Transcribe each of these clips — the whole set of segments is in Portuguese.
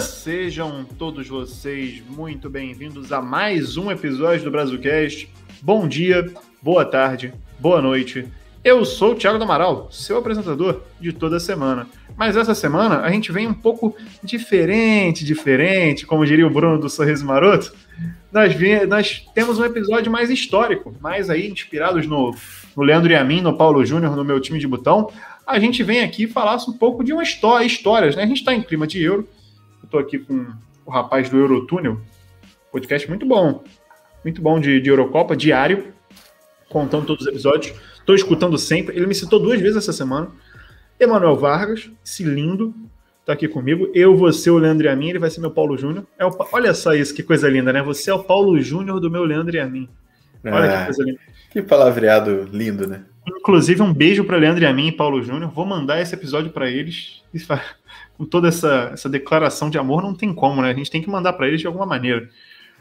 sejam todos vocês muito bem-vindos a mais um episódio do Brasilcast. Bom dia, boa tarde, boa noite. Eu sou o Thiago do Amaral, seu apresentador de toda semana. Mas essa semana a gente vem um pouco diferente, diferente, como diria o Bruno do Sorriso Maroto. Nós, nós temos um episódio mais histórico, mais aí inspirados no, no Leandro e a mim, no Paulo Júnior, no meu time de botão. A gente vem aqui falar um pouco de uma história, histórias, né? A gente está em clima de euro, Estou aqui com o rapaz do Eurotúnel, podcast muito bom, muito bom de, de Eurocopa, diário, contando todos os episódios. Estou escutando sempre. Ele me citou duas vezes essa semana. Emanuel Vargas, esse lindo, tá aqui comigo. Eu, você, o Leandro e a mim, ele vai ser meu Paulo Júnior. É o, olha só isso, que coisa linda, né? Você é o Paulo Júnior do meu Leandro e a mim. Olha ah, que coisa linda. Que palavreado lindo, né? Inclusive, um beijo para Leandro e a mim e Paulo Júnior. Vou mandar esse episódio para eles com toda essa, essa declaração de amor, não tem como, né? A gente tem que mandar para eles de alguma maneira.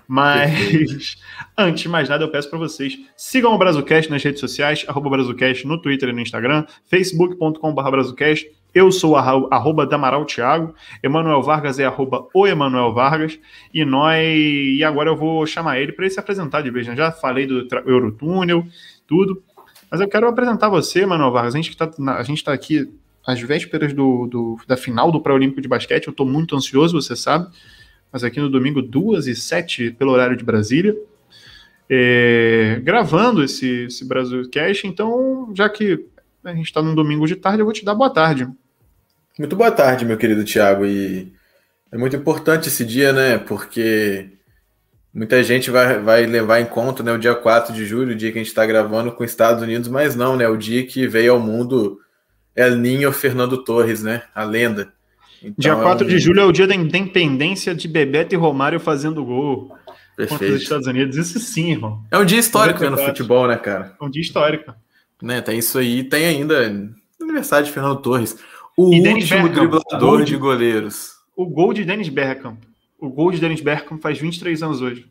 Mas, antes de mais nada, eu peço para vocês, sigam o Brazucast nas redes sociais, arroba Brazucast no Twitter e no Instagram, facebook.com.br Brazucast, eu sou arroba Damaral Thiago, Emanuel Vargas é arroba o Emanuel Vargas, e nós, e agora eu vou chamar ele para ele se apresentar de vez, né? Já falei do Eurotúnel, tudo, mas eu quero apresentar você, Emanuel Vargas, a gente está tá aqui às vésperas do, do da final do Pré-Olímpico de Basquete. Eu estou muito ansioso, você sabe. Mas aqui no domingo, 2 e 7 pelo horário de Brasília. É, gravando esse, esse Brasil Cash. Então, já que a gente está num domingo de tarde, eu vou te dar boa tarde. Muito boa tarde, meu querido Tiago. E é muito importante esse dia, né? Porque muita gente vai, vai levar em conta né, o dia 4 de julho, o dia que a gente está gravando com os Estados Unidos, mas não, né? O dia que veio ao mundo El Ninho Fernando Torres, né? A lenda. Então, dia 4 é um... de julho é o dia da independência de Bebeto e Romário fazendo gol Perfeito. contra os Estados Unidos. Isso sim, irmão. É um dia histórico né, no futebol, né, cara? É um dia histórico. Né, tem isso aí. Tem ainda aniversário de Fernando Torres. O e último driblador de goleiros. O gol de Dennis Bergkamp. O gol de Dennis Bergkamp faz 23 anos hoje.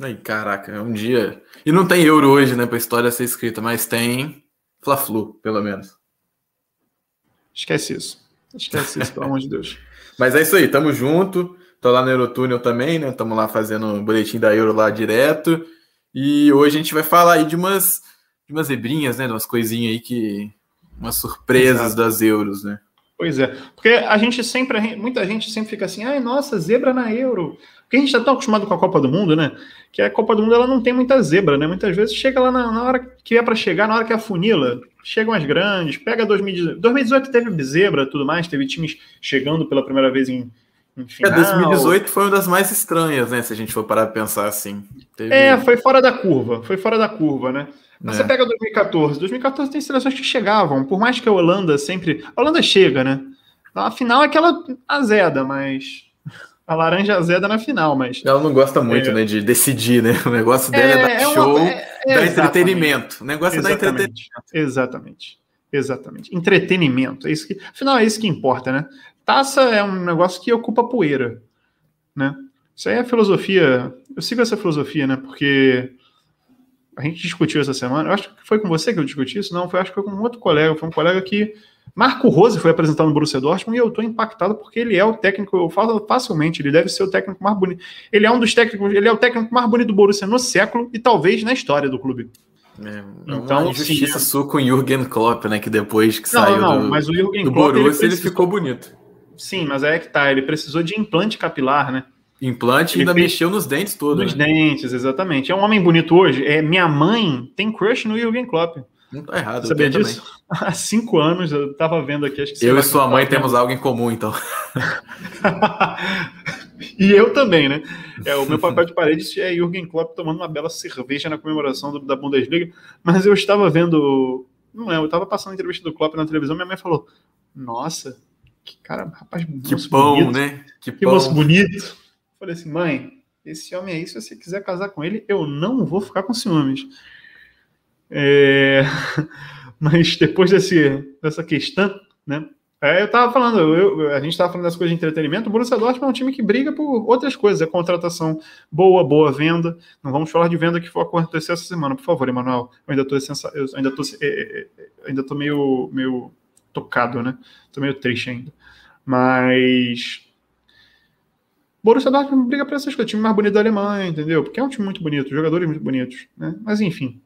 Ai, caraca, é um dia. E não tem euro hoje, né, pra história ser escrita, mas tem Fla-Flu, pelo menos. Esquece isso. Esquece isso, pelo amor de Deus. Mas é isso aí, tamo junto. Tô lá no Eurotúnel também, né? Tamo lá fazendo o boletim da Euro lá direto. E hoje a gente vai falar aí de umas, de umas zebrinhas, né? De umas coisinhas aí que. umas surpresas Exato. das euros, né? Pois é, porque a gente sempre, muita gente sempre fica assim, ai, nossa, zebra na Euro. Porque a gente está tão acostumado com a Copa do Mundo, né? Que a Copa do Mundo ela não tem muita zebra, né? Muitas vezes chega lá na, na hora que é para chegar, na hora que é a funila, chegam as grandes, pega 2018. 2018 teve zebra tudo mais, teve times chegando pela primeira vez em, em é, final. É, 2018 foi uma das mais estranhas, né? Se a gente for parar para pensar assim. Teve... É, foi fora da curva, foi fora da curva, né? Mas é. você pega 2014. 2014 tem seleções que chegavam, por mais que a Holanda sempre. A Holanda chega, né? A final é aquela azeda, mas. A laranja azeda na final, mas. Ela não gosta muito, é... né, de decidir, né? O negócio dela é, é dar é show, uma... é, dar entretenimento. O negócio exatamente. é dar entretenimento. Exatamente. Exatamente. Entretenimento. É isso que, afinal, é isso que importa, né? Taça é um negócio que ocupa poeira, né? Isso aí é filosofia. Eu sigo essa filosofia, né? Porque a gente discutiu essa semana, eu acho que foi com você que eu discuti isso, não, foi, acho que foi com um outro colega, foi um colega que, Marco Rose foi apresentado no Borussia Dortmund e eu estou impactado porque ele é o técnico, eu falo facilmente, ele deve ser o técnico mais bonito, ele é um dos técnicos, ele é o técnico mais bonito do Borussia no século e talvez na história do clube. É, é então, injustiça sim, sua com o Jürgen Klopp, né, que depois que não, saiu não, do, mas o Jürgen do Klopp, Borussia ele, precisou, ele ficou bonito. Sim, mas é que tá, ele precisou de implante capilar, né? Implante e ainda fez... mexeu nos dentes todos. Nos né? dentes, exatamente. É um homem bonito hoje. É, minha mãe tem crush no Jürgen Klopp. Não tá errado. Sabia disso? Também. Há cinco anos eu tava vendo aqui. Acho que eu e sua mãe temos algo em comum, então. e eu também, né? É, o meu papel de parede é Jürgen Klopp tomando uma bela cerveja na comemoração do, da Bundesliga. Mas eu estava vendo. Não é, eu estava passando a entrevista do Klopp na televisão. Minha mãe falou: Nossa, que cara, rapaz, que bom, bonito, né? Que, que moço bonito. Falei assim, mãe, esse homem aí, se você quiser casar com ele, eu não vou ficar com ciúmes. É... Mas depois desse, dessa questão, né? É, eu tava falando, eu, a gente tava falando das coisas de entretenimento. O Borussia Dortmund é um time que briga por outras coisas. É contratação boa, boa venda. Não vamos falar de venda que for acontecer essa semana, por favor, Emanuel. Eu ainda tô, eu ainda tô, é, é, ainda tô meio, meio tocado, né? Tô meio triste ainda. Mas Borussia Dortmund briga para essas coisas, time mais bonito da Alemanha, entendeu? Porque é um time muito bonito, jogadores muito bonitos, né? Mas enfim.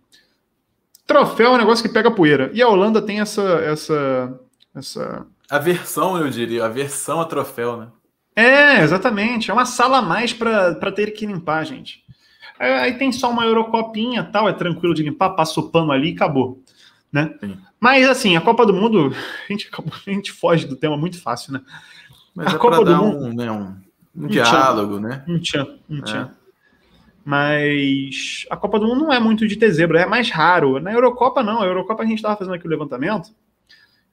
Troféu é um negócio que pega poeira. E a Holanda tem essa essa essa a versão, eu diria, a versão a troféu, né? É, exatamente. É uma sala a mais para ter que limpar, gente. Aí tem só uma Eurocopinha tal, é tranquilo de limpar, passa o pano ali e acabou. Né? Mas assim, a Copa do Mundo, a gente, a gente foge do tema muito fácil, né? Mas a é Copa do Mundo. Um, né, um, um, um diálogo, tchan, né? Um tchan, um tchan. É. Mas a Copa do Mundo não é muito de ter zebra, é mais raro. Na Eurocopa, não. A Eurocopa a gente estava fazendo aqui o levantamento.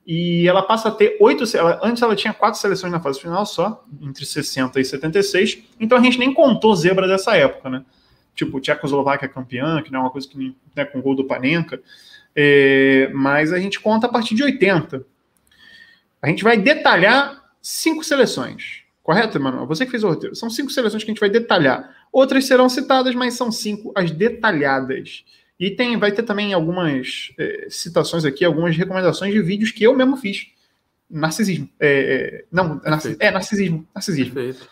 E ela passa a ter oito. Ela, antes ela tinha quatro seleções na fase final só, entre 60 e 76. Então a gente nem contou zebra dessa época, né? Tipo, Tchecoslováquia campeã, que não é uma coisa que né, com gol do Panenka. É, mas a gente conta a partir de 80. A gente vai detalhar cinco seleções. Correto, Emanuel? Você que fez o roteiro. São cinco seleções que a gente vai detalhar. Outras serão citadas, mas são cinco as detalhadas. E tem, vai ter também algumas é, citações aqui, algumas recomendações de vídeos que eu mesmo fiz. Narcisismo. É, é, não, é, narcis, é narcisismo. Narcisismo. Perfeito.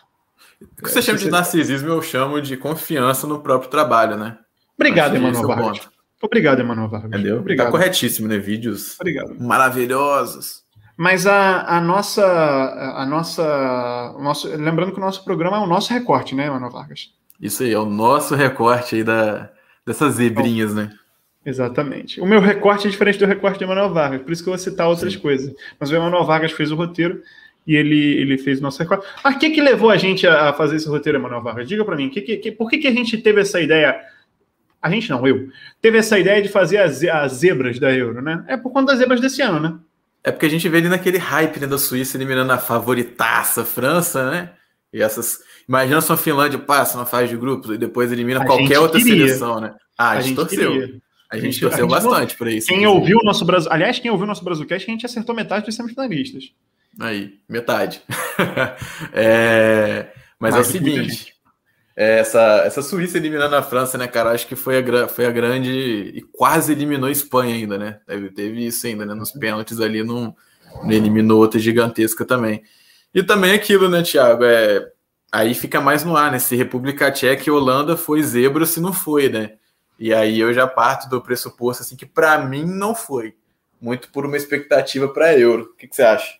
O que você chama de narcisismo, eu chamo de confiança no próprio trabalho, né? Obrigado, Emanuel Vargas. Obrigado, Emanuel Vargas. Entendeu? Obrigado. Tá corretíssimo, né? Vídeos Obrigado. maravilhosos. Mas a, a nossa. A nossa nosso, lembrando que o nosso programa é o nosso recorte, né, Emanuel Vargas? Isso aí, é o nosso recorte aí da, dessas zebrinhas, né? Exatamente. O meu recorte é diferente do recorte de Emanuel Vargas, por isso que eu vou citar outras Sim. coisas. Mas o Emanuel Vargas fez o roteiro e ele, ele fez o nosso recorte. Mas o que, que levou a gente a, fazer esse roteiro, Emanuel Vargas? Diga para mim, que, que, por que, que a gente teve essa ideia? A gente não, eu. Teve essa ideia de fazer as, as zebras da Euro, né? É por conta das zebras desse ano, né? É porque a gente vê ali naquele hype né, da Suíça eliminando a favoritaça França, né? E essas Imagina se a Finlândia passa na fase de grupos e depois elimina a qualquer outra queria. seleção, né? Ah, a, a gente, torceu. Queria. A gente, a gente torceu a gente bastante para isso. Quem ouviu o nosso Brasil. Aliás, quem ouviu o nosso Brasilcast, a gente acertou metade dos semifinalistas. Aí, metade. é... Mas, Mas é o seguinte. É, essa, essa Suíça eliminando a França, né, cara? Acho que foi a, foi a grande. E quase eliminou a Espanha ainda, né? Teve, teve isso ainda, né? Nos pênaltis ali, não, não eliminou outra gigantesca também. E também aquilo, né, Thiago? É, aí fica mais no ar, né? Se República Tcheca e Holanda foi zebra, se não foi, né? E aí eu já parto do pressuposto assim que para mim não foi, muito por uma expectativa para Euro. O que, que, você acha?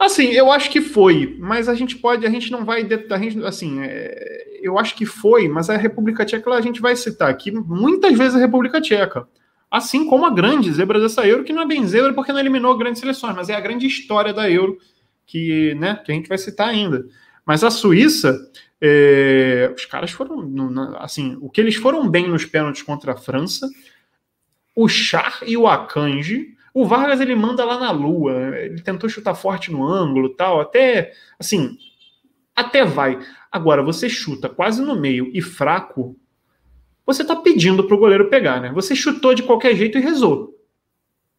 Assim, eu acho que foi, mas a gente pode, a gente não vai, a gente, assim, é, eu acho que foi, mas a República Tcheca a gente vai citar aqui muitas vezes a República Tcheca, assim como a grande zebra dessa Euro, que não é bem zebra porque não eliminou grandes seleções, mas é a grande história da Euro que, né, que a gente vai citar ainda. Mas a Suíça, é, os caras foram, assim, o que eles foram bem nos pênaltis contra a França, o Char e o Akanji, o Vargas ele manda lá na lua, ele tentou chutar forte no ângulo tal, até, assim, até vai. Agora, você chuta quase no meio e fraco, você tá pedindo pro goleiro pegar, né? Você chutou de qualquer jeito e rezou.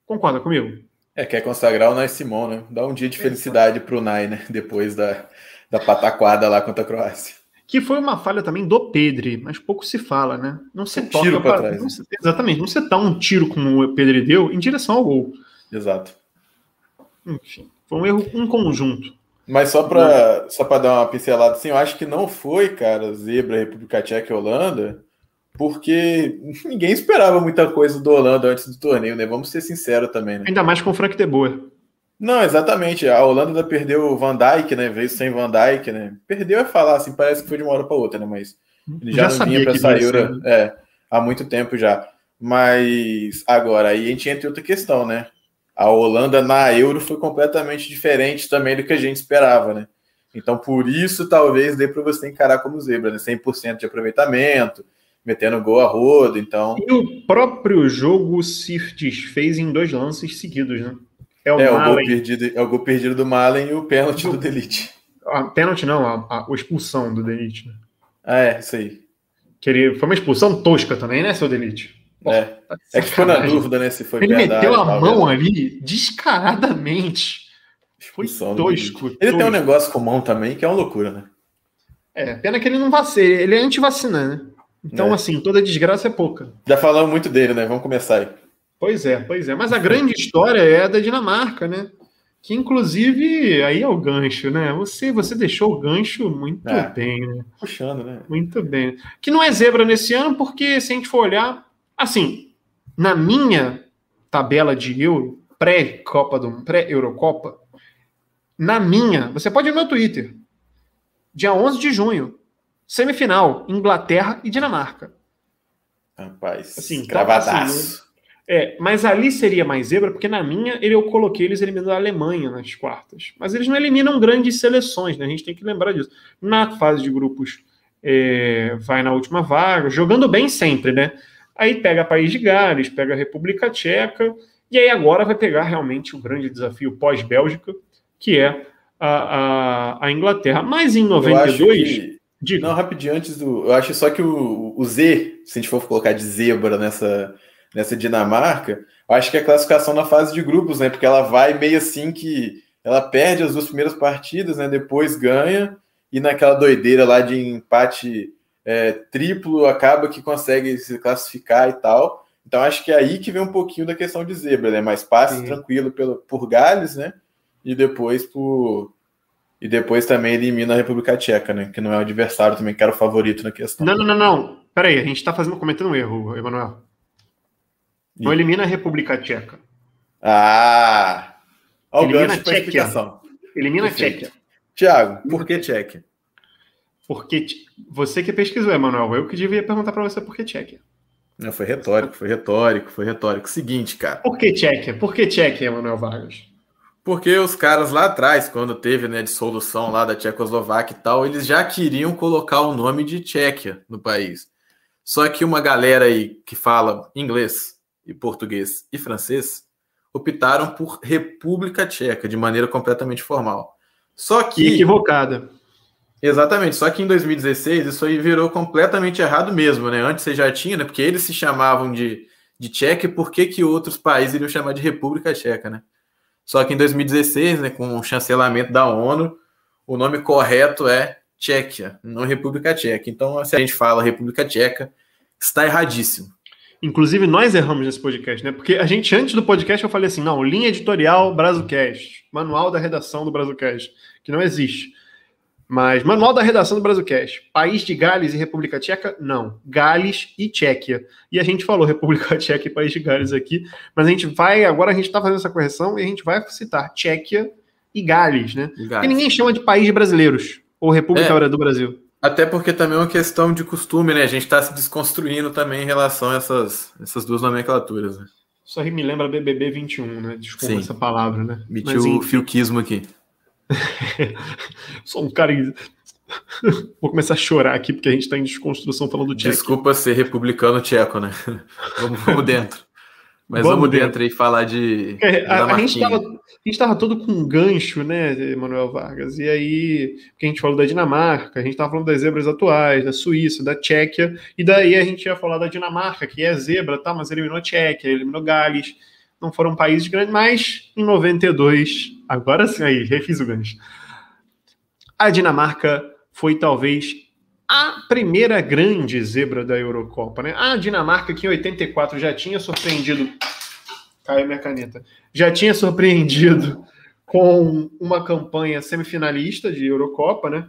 Concorda comigo? É, quer consagrar o Nai Simon, né? Dá um dia de felicidade pro Nai, né? Depois da, da pataquada lá contra a Croácia. Que foi uma falha também do Pedri, mas pouco se fala, né? Não se um toca tiro para trás. Não se, exatamente, não se dá um tiro como o Pedri deu em direção ao gol. Exato. Enfim, foi um erro um conjunto. Mas só para só dar uma pincelada assim, eu acho que não foi, cara, zebra, República Tcheca e Holanda, porque ninguém esperava muita coisa do Holanda antes do torneio, né? Vamos ser sinceros também, né? Ainda mais com o Frank de Boer. Não, exatamente. A Holanda perdeu o Van Dijk, né? Veio sem Van Dijk, né? Perdeu é falar assim, parece que foi de uma hora para outra, né? Mas ele já, já não vinha para essa Euro é, há muito tempo já. Mas agora aí a gente entra em outra questão, né? A Holanda na Euro foi completamente diferente também do que a gente esperava, né? Então por isso talvez dê para você encarar como zebra, né? 100% de aproveitamento, metendo gol a rodo, então. E o próprio jogo se desfez em dois lances seguidos, né? É o, é, o gol perdido, é o gol perdido do Malen e o pênalti do, Delite. A pênalti não, a, a, a expulsão do Delite. Né? Ah, é, isso aí. Que ele, foi uma expulsão tosca também, né, seu Delite? É. Tá é que ficou na dúvida, né, se foi Ele meteu a mão ali descaradamente. Foi tosco. Ele tosco. tem um negócio com mão também que é uma loucura, né? É, pena que ele não vacina, ele é anti-vacina, né? Então, é. assim, toda desgraça é pouca. Já falamos muito dele, né? Vamos começar aí. Pois é, pois é. Mas a grande história é a da Dinamarca, né? Que inclusive aí é o gancho, né? Você você deixou o gancho muito É. bem, né? Puxando, né? Muito bem. Que não é zebra nesse ano, porque se a gente for olhar, assim, na minha tabela de Euro, pré-Copa do pré-Eurocopa, na minha, você pode ir no meu Twitter. Dia 11 de junho, semifinal, Inglaterra e Dinamarca. Rapaz, Assim, gravadaço. É, mas ali seria mais zebra, porque na minha eu coloquei eles eliminando a Alemanha nas quartas. Mas eles não eliminam grandes seleções, né? A gente tem que lembrar disso. Na fase de grupos, é, vai na última vaga, jogando bem sempre, né? Aí pega País de Gales, pega a República Tcheca, e aí agora vai pegar realmente o grande desafio pós-Bélgica, que é a, a, a Inglaterra. Mas em Eu acho 92, que... Não, rapidinho, antes do. Eu acho só que o, o Z, se a gente for colocar de zebra nessa, nessa Dinamarca, eu acho que é a classificação na fase de grupos, né? Porque ela vai meio assim que ela perde as duas primeiras partidas, né? Depois ganha, e naquela doideira lá de empate é, triplo acaba que consegue se classificar e tal. Então acho que é aí que vem um pouquinho da questão de zebra, né? Mas passe Sim. tranquilo pelo, por Gales, né? E depois por. E depois também elimina a República Tcheca, né? Que não é o adversário também, que era o favorito na questão. Não, não, não, não. Peraí, a gente tá fazendo, cometendo um erro, Emanuel. Não elimina a República Tcheca. Ah! Olha o Elimina a para Tchequia. Elimina a. Tchequia. Tiago, por que Tchequia? Porque t- você que pesquisou, Emanuel. Eu que devia perguntar pra você por que Tchequia. Não, foi retórico, foi retórico, foi retórico. Seguinte, cara. Por que Tchequia? Por que Tchequia, Emanuel Vargas? Porque os caras lá atrás, quando teve né, dissolução lá da Tchecoslováquia e tal, eles já queriam colocar o nome de Tchequia no país. Só que uma galera aí que fala inglês e português e francês optaram por República Tcheca de maneira completamente formal. Só Que equivocada. Exatamente, só que em 2016 isso aí virou completamente errado mesmo, né? Antes você já tinha, né? Porque eles se chamavam de, de Tcheca, e por que, que outros países iriam chamar de República Tcheca, né? Só que em 2016, né, com o chancelamento da ONU, o nome correto é Tchequia, não República Tcheca. Então, se a gente fala República Tcheca, está erradíssimo. Inclusive, nós erramos nesse podcast, né? Porque a gente, antes do podcast, eu falei assim: não, linha editorial Brazucast, manual da redação do Brazucast, que não existe. Mas manual da redação do Brazucast, país de Gales e República Tcheca, não. Gales e Tchequia. E a gente falou República Tcheca e País de Gales aqui, mas a gente vai, agora a gente está fazendo essa correção e a gente vai citar Tchequia e Gales, né? Porque ninguém chama de país de brasileiros, ou República É. do Brasil. Até porque também é uma questão de costume, né? A gente está se desconstruindo também em relação a essas, essas duas nomenclaturas. Né? Isso aí me lembra BBB 21, né? Desculpa Sim. essa palavra, né? Meti Mas, o enfim. filquismo aqui. Sou um cara. Vou começar a chorar aqui porque a gente tá em desconstrução falando do Tcheco. Desculpa ser republicano tcheco, né? vamos, vamos dentro. Mas Vamos vamos, dentro. aí falar de. É, a, a gente tava, a gente tava todo com um gancho, né, Emanuel Vargas? E aí, que a gente falou da Dinamarca, a gente tava falando das zebras atuais, da Suíça, da Tchequia, e daí a gente ia falar da Dinamarca, que é zebra, tá? Mas eliminou a Tchequia, eliminou Gales. Não foram países grandes, mas em 92, agora sim, aí, refiz o gancho. A Dinamarca foi talvez a primeira grande zebra da Eurocopa, né? A Dinamarca, que em 84 já tinha surpreendido. Caiu minha caneta. Já tinha surpreendido com uma campanha semifinalista de Eurocopa, né?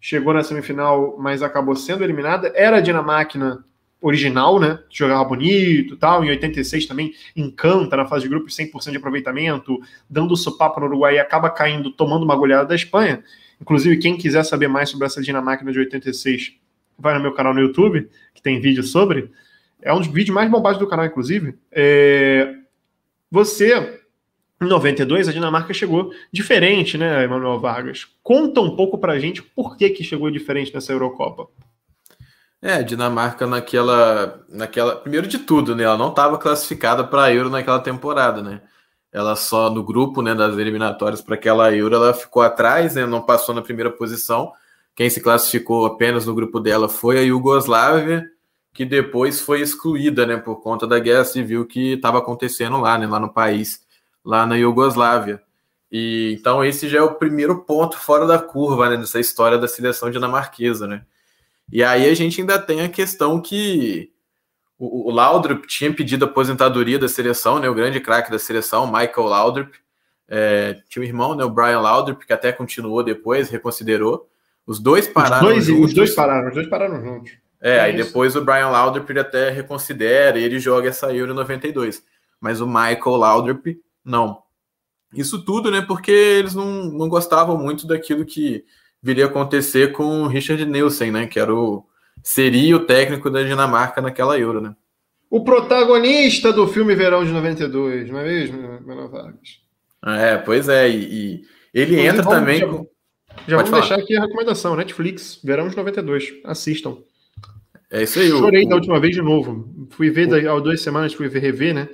Chegou na semifinal, mas acabou sendo eliminada. Era a Dinamarca original, né? Jogava bonito tal. Em 86 também encanta na fase de grupos 100% de aproveitamento, dando sopapo no Uruguai e acaba caindo, tomando uma goleada da Espanha. Inclusive, quem quiser saber mais sobre essa Dinamarca de 86, vai no meu canal no YouTube, que tem vídeo sobre. É um dos vídeos mais bombados do canal, inclusive. É... Você, em 92, a Dinamarca chegou diferente, né, Emanuel Vargas? Conta um pouco pra gente por que, que chegou diferente nessa Eurocopa. É, a Dinamarca naquela, naquela. Primeiro de tudo, né? Ela não estava classificada para a Euro naquela temporada, né? Ela só no grupo, né, das eliminatórias para aquela Euro, ela ficou atrás, né? Não passou na primeira posição. Quem se classificou apenas no grupo dela foi a Iugoslávia, que depois foi excluída, né, por conta da guerra civil que estava acontecendo lá, né, lá no país, lá na Iugoslávia. E então esse já é o primeiro ponto fora da curva, né, dessa história da seleção dinamarquesa, né? E aí a gente ainda tem a questão que o, o Laudrup tinha pedido a aposentadoria da seleção, né, o grande craque da seleção, Michael Laudrup, É, tinha um irmão, né, o Brian Laudrup, que até continuou depois, reconsiderou. Os dois pararam os dois, juntos. Os dois pararam, os dois pararam juntos. É, é aí isso. depois o Brian Laudrup ele até reconsidera e ele joga essa Euro 92. Mas o Michael Laudrup, não. Isso tudo, né, porque eles não, não gostavam muito daquilo que viria a acontecer com o Richard Nielsen, né, que era o, seria o técnico da Dinamarca naquela Euro, né. O protagonista do filme Verão de 92, não é mesmo, Manuel Vargas? É, pois é, e, e ele entra vamos, também já, com... Já Pode vamos falar. deixar aqui a recomendação, Netflix, Verão de 92, assistam. É isso aí. Chorei o, da última vez de novo. Fui ver o, há duas semanas, fui ver, rever, né?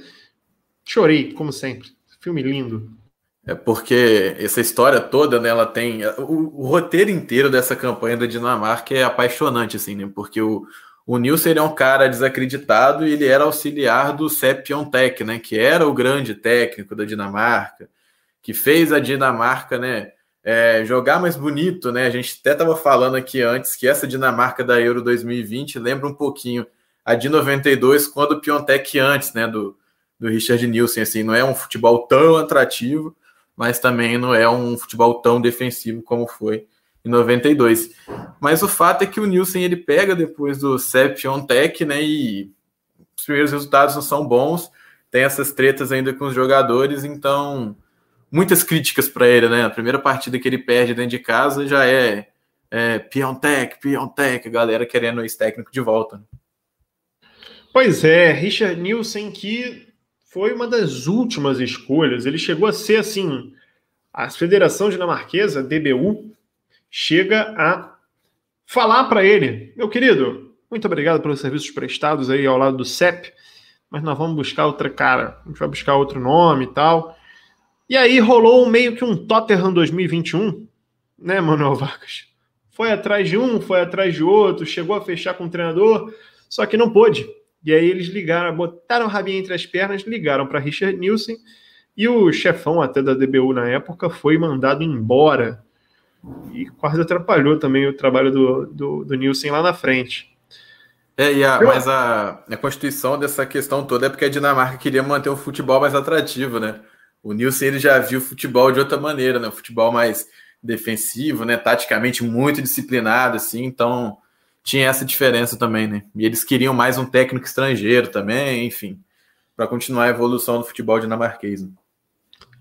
Chorei, como sempre. Filme lindo. É porque essa história toda, né, ela tem. O, o, roteiro inteiro dessa campanha da Dinamarca é apaixonante, assim, né? Porque o, o Nilson é um cara desacreditado e ele era auxiliar do Sepp né? Que era o grande técnico da Dinamarca, que fez a Dinamarca, né? É, jogar mais bonito, né? A gente até estava falando aqui antes que essa Dinamarca da Euro 2020 lembra um pouquinho a de 92, quando o Piontek antes, né? Do, do Richard Nielsen, assim, não é um futebol tão atrativo, mas também não é um futebol tão defensivo como foi em 92. Mas o fato é que o Nielsen ele pega depois do Sepp Tech, né? E os primeiros resultados não são bons, tem essas tretas ainda com os jogadores, então muitas críticas para ele, né? A primeira partida que ele perde dentro de casa já é, é Piontek, a galera querendo esse técnico de volta. Pois é, Richard Nielsen que foi uma das últimas escolhas. Ele chegou a ser assim. A Federação Dinamarquesa, DBU, chega a falar para ele: meu querido, muito obrigado pelos serviços prestados aí ao lado do CEP, mas nós vamos buscar outra cara, a gente vai buscar outro nome e tal. E aí rolou meio que um Tottenham 2021, né, Manuel Vargas? Foi atrás de um, foi atrás de outro, chegou a fechar com o treinador, só que não pôde. E aí eles ligaram, botaram o rabinho entre as pernas, ligaram para Richard Nielsen e o chefão até da DBU na época foi mandado embora. E quase atrapalhou também o trabalho do, do, do Nielsen lá na frente. É, a, mas a, a constituição dessa questão toda é porque a Dinamarca queria manter o futebol mais atrativo, né? O Nielsen ele já viu o futebol de outra maneira, né? O futebol mais defensivo, né? Taticamente muito disciplinado, assim. Então, tinha essa diferença também, né? E eles queriam mais um técnico estrangeiro também, enfim, para continuar a evolução do futebol dinamarquês. Né?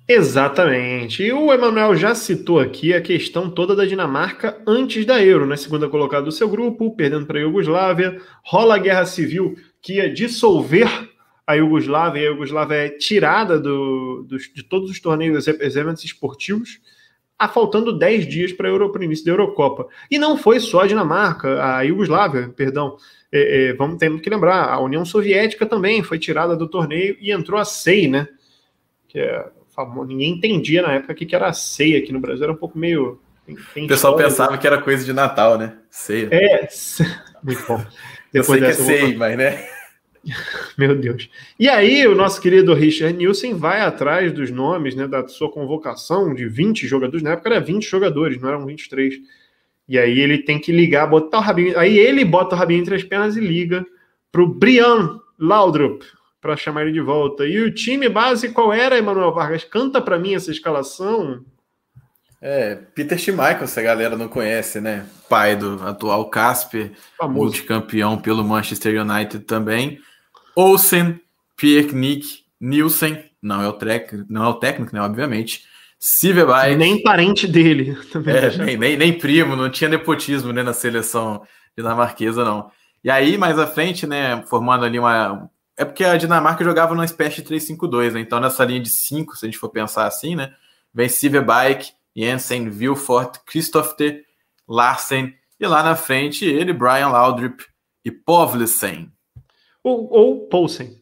Exatamente. E o Emanuel já citou aqui a questão toda da Dinamarca antes da Euro, né? Segunda colocada do seu grupo, perdendo para a Iugoslávia. Rola a guerra civil que ia dissolver a Iugoslávia, e a Iugoslávia é tirada do, do, de todos os torneios, eventos esportivos a faltando 10 dias para o início da Eurocopa. E não foi só a Dinamarca, a Iugoslávia, perdão. É, é, vamos ter que lembrar, a União Soviética também foi tirada do torneio e entrou a SEI, né? Que é famoso. Ninguém entendia na época o que era a SEI aqui no Brasil, era um pouco meio. O pessoal pensava que era coisa de Natal, né? Ceia. É, muito bom. Depois Eu sei que é SEI, mas né? Meu Deus. E aí, o nosso querido Richard Nielsen vai atrás dos nomes, né, da sua convocação de 20 jogadores. Na época era 20 jogadores, não eram 23. E aí ele tem que ligar, botar o rabinho. Aí ele bota o rabinho entre as pernas e liga para o Brian Laudrup para chamar ele de volta. E o time base qual era, Emanuel Vargas? Canta para mim essa escalação. É, Peter Schmeichel, se a galera não conhece, né? Pai do atual Casper, Famoso. multicampeão pelo Manchester United também. Olsen, Pierre Nick, Nielsen, não é o, trek, não é o técnico, né? Obviamente. Sivebai. Nem parente dele. É, nem, nem, nem, primo, não tinha nepotismo né, na seleção dinamarquesa, não. E aí, mais à frente, né, formando ali uma. É porque a Dinamarca jogava numa espécie de 3-5-2, né? Então, nessa linha de 5, se a gente for pensar assim, né? Vem Sivebaik, Jensen, Vilfort, Christopher, Larsen, e lá na frente ele, Brian Laudrup e Povlesen. Ou, ou Poulsen.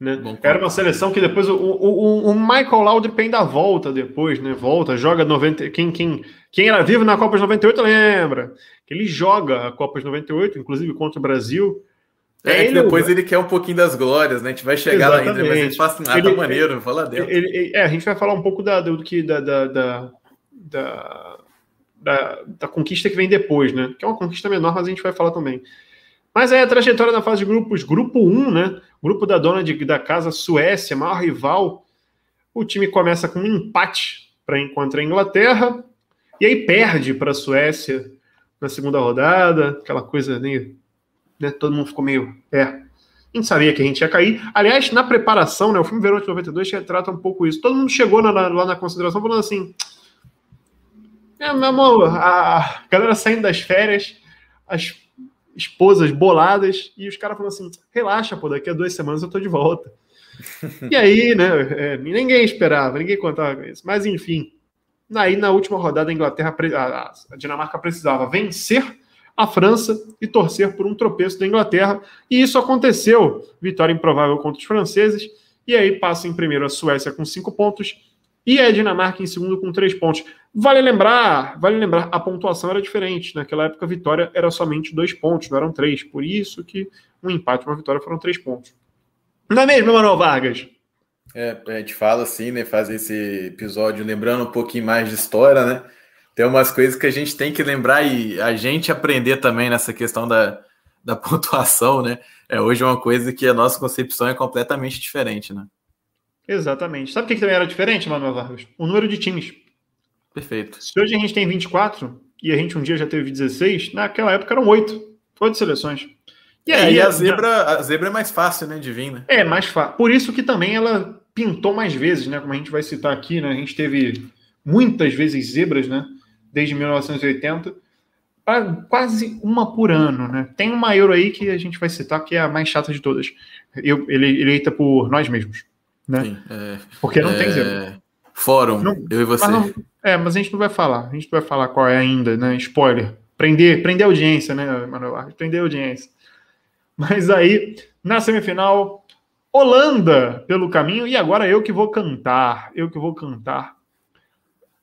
Né? Era uma seleção que depois o, o, o Michael Laudrup ainda volta depois, né? Volta, joga 90. Quem, quem, quem era vivo na Copa de 98 lembra. Que ele joga a Copa de 98, inclusive contra o Brasil. É, é ele, depois ele quer um pouquinho das glórias, né? A gente vai chegar Exatamente. lá ainda, mas ele fala assim, ah, ele, tá maneiro, fala dentro. Ele, ele, é, a gente vai falar um pouco da, do que da, da, da, da, da conquista que vem depois, né? Que é uma conquista menor, mas a gente vai falar também. Mas aí a trajetória na fase de grupos, grupo 1, né? Grupo da dona de, da casa Suécia, maior rival. o time começa com um empate para encontrar a Inglaterra, e aí perde para a Suécia na segunda rodada, aquela coisa meio. Né, todo mundo ficou meio. É. A gente sabia que a gente ia cair. Aliás, na preparação, né, o filme Verão de 92 retrata um pouco isso. Todo mundo chegou na, lá na consideração falando assim: é, meu amor, a galera saindo das férias, as esposas boladas, e os caras falando assim: relaxa, pô, daqui a duas semanas eu tô de volta. e aí, né, é, ninguém esperava, ninguém contava com isso. Mas enfim, aí na última rodada a Inglaterra, a Dinamarca precisava vencer a França e torcer por um tropeço da Inglaterra, e isso aconteceu. Vitória improvável contra os franceses, e aí passa em primeiro a Suécia com cinco pontos e a Dinamarca em segundo com três pontos. Vale lembrar, vale lembrar, a pontuação era diferente. Naquela época a vitória era somente dois pontos, não eram três. Por isso que um empate e uma vitória foram três pontos. Não é mesmo, Manuel Vargas? É, a gente fala assim, né? Fazer esse episódio lembrando um pouquinho mais de história, né? Tem umas coisas que a gente tem que lembrar e a gente aprender também nessa questão da, da pontuação, né? É hoje uma coisa que a nossa concepção é completamente diferente, né? Exatamente. Sabe o que também era diferente, Manuel Vargas? O número de times. Perfeito. Se hoje a gente tem 24 e a gente um dia já teve 16, naquela época eram 8. 8 seleções. E é, aí e a, zebra, a zebra é mais fácil, né, de vir, né? É, mais fácil. Por isso que também ela pintou mais vezes, né? Como a gente vai citar aqui, né? A gente teve muitas vezes zebras, né? Desde 1980 quase uma por ano, né? Tem uma Euro aí que a gente vai citar que é a mais chata de todas. Eu, ele eleita por nós mesmos né? Sim, é, Porque não é, tem zero. Fórum, não, eu e você. Mas não, é, mas a gente não vai falar. A gente não vai falar qual é ainda, né? Spoiler. Prender, prender a audiência, né, Manuel? Prender audiência. Mas aí, na semifinal, Holanda pelo caminho, e agora eu que vou cantar. Eu que vou cantar.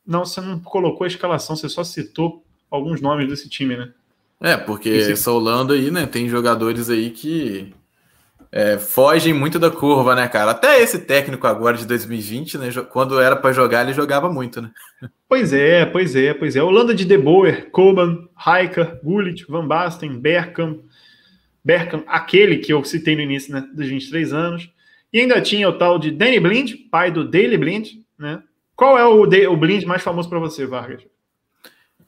Não, você não colocou a escalação, você só citou alguns nomes desse time, né? É, porque Esse... essa Holanda aí, né, tem jogadores aí que é, fogem muito da curva, né, cara? Até esse técnico agora de 2020, né? Quando era para jogar, ele jogava muito, né? Pois é, pois é, pois é. Holanda de De Boer, Koeman, Rijker, Gullit, Van Basten, Bergkamp, Bergkamp, aquele que eu citei no início, né, dos 23 anos. E ainda tinha o tal de Danny Blind, pai do Daley Blind, né? Qual é o, de, o Blind mais famoso para você, Vargas?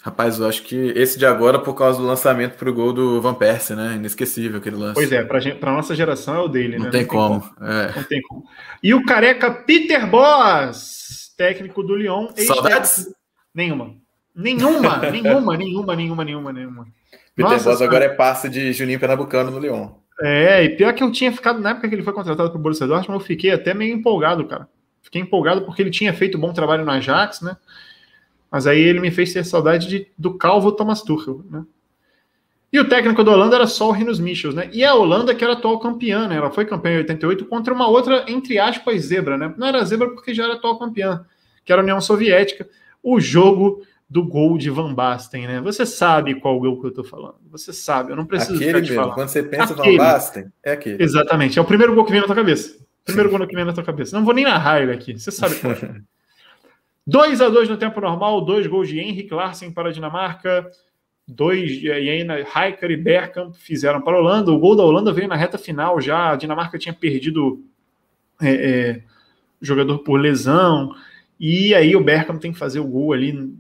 Rapaz, eu acho que esse de agora, por causa do lançamento para o gol do Van Persie, né? Inesquecível aquele lance. Pois é, para a nossa geração é o dele, não né? Tem não, como. tem como. É. não tem como. E o careca Peter Boss, técnico do Lyon. Saudades? Nenhuma. Nenhuma, nenhuma, nenhuma, nenhuma, nenhuma, nenhuma. Peter nossa, Boss agora é passe de Juninho Pernambucano no Lyon. É, e pior que eu tinha ficado, na época que ele foi contratado para o Borussia Dortmund, eu fiquei até meio empolgado, cara. Fiquei empolgado porque ele tinha feito bom trabalho no Ajax, né? Mas aí ele me fez ter saudade de, do calvo Thomas Tuchel, né? E o técnico da Holanda era só o Rinus Michels, né? E a Holanda que era atual campeã, né? Ela foi campeã em 88 contra uma outra, entre aspas, zebra, né? Não era zebra porque já era atual campeã, que era a União Soviética. O jogo do gol de Van Basten, né? Você sabe qual gol que eu tô falando. Você sabe, eu não preciso aquele ficar te mesmo. Quando você pensa aquele. Van Basten, é aquele. Exatamente, é o primeiro gol que vem na tua cabeça. Primeiro gol que vem na tua cabeça. Não vou nem narrar ele aqui, você sabe qual é. 2 a 2 no tempo normal, dois gols de Henrik Larsen para a Dinamarca, dois aí Heiker e Bergkamp fizeram para a Holanda. O gol da Holanda veio na reta final já. A Dinamarca tinha perdido é, é, jogador por lesão. E aí o Bergkamp tem que fazer o gol ali.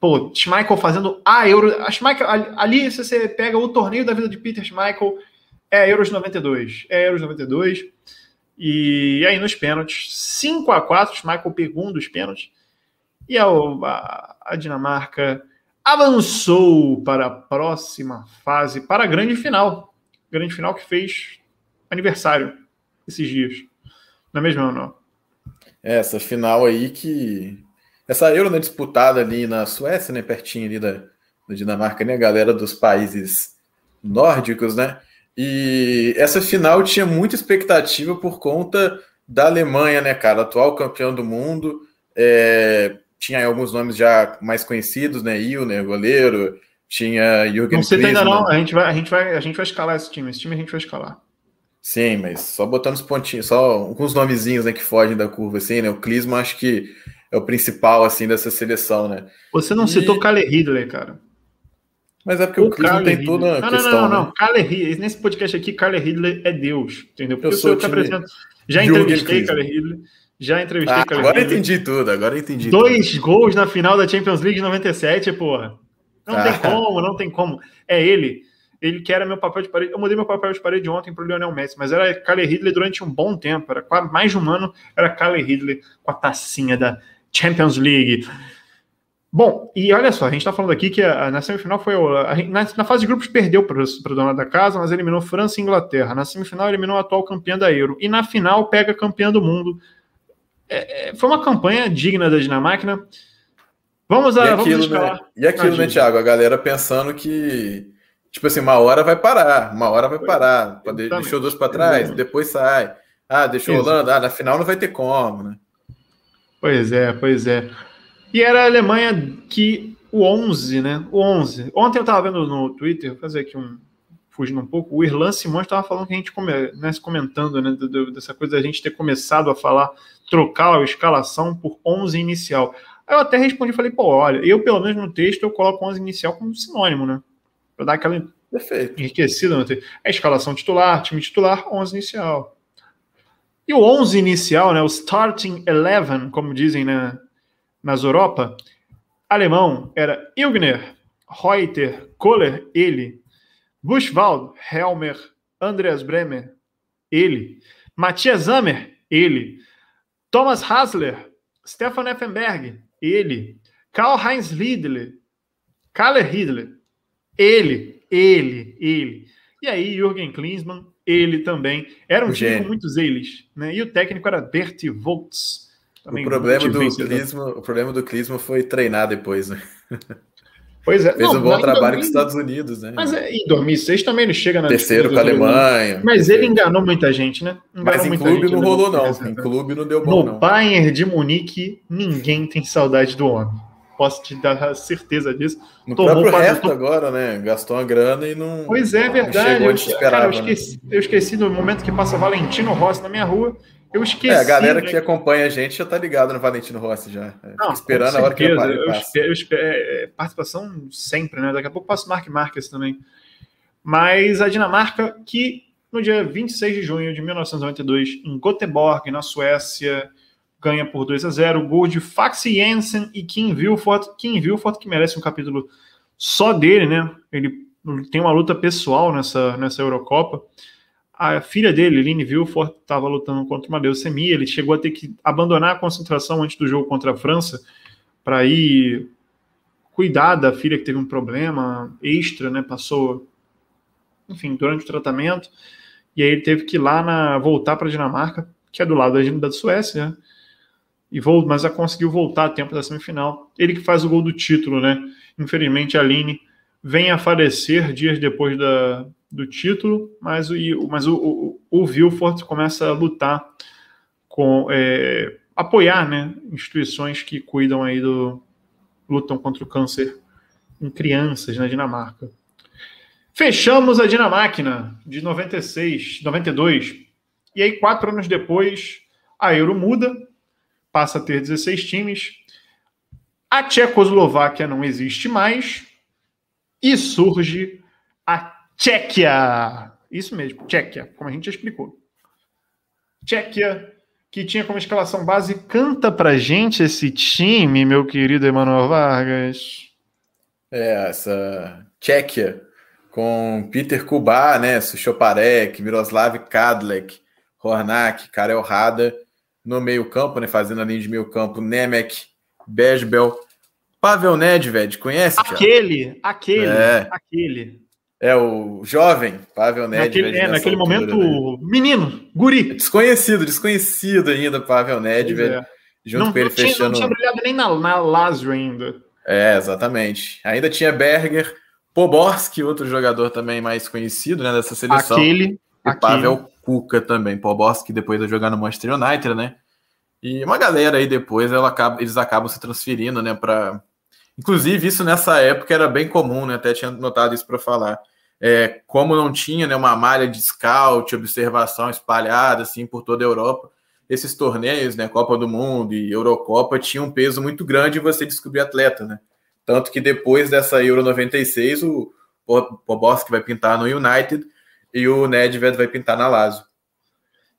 Pô, Schmeichel fazendo a Euro. A Schmeichel, ali, se você pega o torneio da vida de Peter Schmeichel, é a Euros 92. É a Euros 92. E aí nos pênaltis, 5 a 4 Michael pegou um dos pênaltis. E a, a, a, Dinamarca avançou para a próxima fase, para a grande final. Grande final que fez aniversário esses dias. Não é mesmo, não? É, essa final aí que. Essa Euro né, disputada ali na Suécia, né? Pertinho ali da, da Dinamarca, né? A galera dos países nórdicos, né? E essa final tinha muita expectativa por conta da Alemanha, né, cara? Atual campeão do mundo. É, tinha alguns nomes já mais conhecidos, né? Ilner, goleiro. Tinha Jürgen Não sei ainda não. A gente, vai, a, gente vai, a gente vai escalar esse time. Esse time a gente vai escalar. Sim, mas só botando os pontinhos, só alguns nomezinhos né, que fogem da curva, assim, né? O Klinsmann acho que é o principal, assim, dessa seleção, né? Você não e... citou Kalle Hitler, cara. Mas é porque o, o Cris tem toda a não, questão. Não, não, não. Né? Kalle Hitler, nesse podcast aqui, Kalle Hitler é Deus, entendeu? Porque eu, sou eu apresento. Já entrevistei Kalle Hitler. Já entrevistei ah, Agora eu entendi tudo, agora entendi. Dois tudo. gols na final da Champions League de 97, porra. Não ah. tem como, não tem como. É ele. Ele que era meu papel de parede. Eu mudei meu papel de parede ontem para o Lionel Messi, mas era Kale Ridley durante um bom tempo. Era mais de um ano, era Kale Ridley com a tacinha da Champions League. Bom, e olha só, a gente está falando aqui que a, na semifinal foi. A, na, na, fase de grupos perdeu para a dona da casa, mas eliminou França e Inglaterra. Na semifinal eliminou a atual campeã da Euro. E na final pega a campeã do mundo. É, é, foi uma campanha digna da Dinamarca. Vamos a. E aquilo, vamos né? E aquilo, né, Thiago? A galera pensando que. Tipo assim, uma hora vai parar, uma hora vai parar. Deixou dois para trás, depois sai. Ah, deixou Holanda. Ah, na final não vai ter como, né? Pois é, pois é. E era a Alemanha que o 11, né? O 11. Ontem eu estava vendo no Twitter, vou fazer aqui um. Fugindo um pouco, o Irlan Simões estava falando que a gente, come, né, comentando, né, dessa coisa da gente ter começado a falar, trocar a escalação por 11 inicial. Aí eu até respondi, falei, pô, olha, eu pelo menos no texto eu coloco 11 inicial como sinônimo, né? Para dar aquela Perfeito. enriquecida no texto. A escalação titular, time titular, 11 inicial. E o 11 inicial, né, o starting 11, como dizem né, nas Europa, alemão era Ilgner, Reuter, Kohler, ele, Buchwald, Helmer, Andreas Bremer, ele, Matthias Zammer, ele, Thomas Hasler, Stefan Effenberg, ele, Karl-Heinz Riedler, Kalle Riedler, ele, ele, ele. E aí, Jürgen Klinsmann, ele também. Era um time com muitos eles, né? E o técnico era Bert O problema, do Clisma, o problema do Clisma foi treinar depois, né? Pois é. Fez não, um bom trabalho com os Estados Unidos, né? Mas é, em 2006 também ele chega na Terceiro com a Alemanha. Mas ele enganou muita gente, né? Enganou mas em clube não rolou, não. Em clube não deu bom, no não. Bayern de Munique, ninguém tem saudade do homem. Posso te dar certeza disso. No Tomou próprio resto agora, né? Gastou uma grana e não. Pois é, verdade. Eu, esperava, cara, eu, esqueci, né? eu esqueci do momento que passa Valentino Rossi na minha rua. Eu esqueci. É, a galera né? que acompanha a gente já tá ligado no Valentino Rossi já. É, Não, esperando a hora que ele eu espero, eu espero, é, é, participação sempre, né? Daqui a pouco passa o Mark Marques também. Mas a Dinamarca, que no dia 26 de junho de 1992, em Göteborg, na Suécia, ganha por 2 a 0 Gol de Fax Jensen e Kim Vilfort. Kim Vilfort, que merece um capítulo só dele, né? Ele tem uma luta pessoal nessa, nessa Eurocopa a filha dele, Lynn Vilfort, estava lutando contra uma leucemia. Ele chegou a ter que abandonar a concentração antes do jogo contra a França para ir cuidar da filha que teve um problema extra, né? Passou, enfim, durante o tratamento. E aí ele teve que ir lá na, voltar para a Dinamarca, que é do lado da, Suécia, né? E vou, mas já conseguiu voltar a tempo da semifinal. Ele que faz o gol do título, né? Infelizmente a Aline vem a falecer dias depois da, do título, mas, o, mas o, o, o Vilfort começa a lutar com é, apoiar né, instituições que cuidam aí do lutam contra o câncer em crianças na Dinamarca. Fechamos a Dinamáquina de 96, 92. E aí, quatro anos depois, a Euro muda, passa a ter 16 times. A Tchecoslováquia não existe mais e surge a Tchequia. Isso mesmo, Tchequia, como a gente já explicou. Tchequia, que tinha como escalação base, canta pra gente esse time, meu querido Emanuel Vargas. É, essa Tchequia, com Peter Kubá, né, Suchoparek, Miroslav Kadlec, Hornak, Karel Rada, no meio campo, né, fazendo a linha de meio campo, Nemec, Besbel, Pavel Nedved, conhece? Aquele, aquele, é. aquele. É o jovem Pavel Nedved. Naquele, é, naquele altura, momento, né? menino, guri. Desconhecido, desconhecido ainda, Pavel Nedved. É. Junto não, com ele não fechando. Tinha, não tinha brilhado nem na, na Lazio ainda. É, exatamente. Ainda tinha Berger, Poborski, outro jogador também mais conhecido né, dessa seleção. Aquele. E Pavel Kuka também. Poborski depois de jogar no Manchester United, né? E uma galera aí depois ela acaba, eles acabam se transferindo, né, para Inclusive, isso nessa época era bem comum, né? Até tinha notado isso para falar é, como não tinha né, uma malha de scout, observação espalhada assim por toda a Europa, esses torneios, né, Copa do Mundo e Eurocopa, tinham um peso muito grande em você descobrir atleta, né? Tanto que depois dessa Euro 96, o Poboski vai pintar no United e o Nedved vai pintar na Lazio.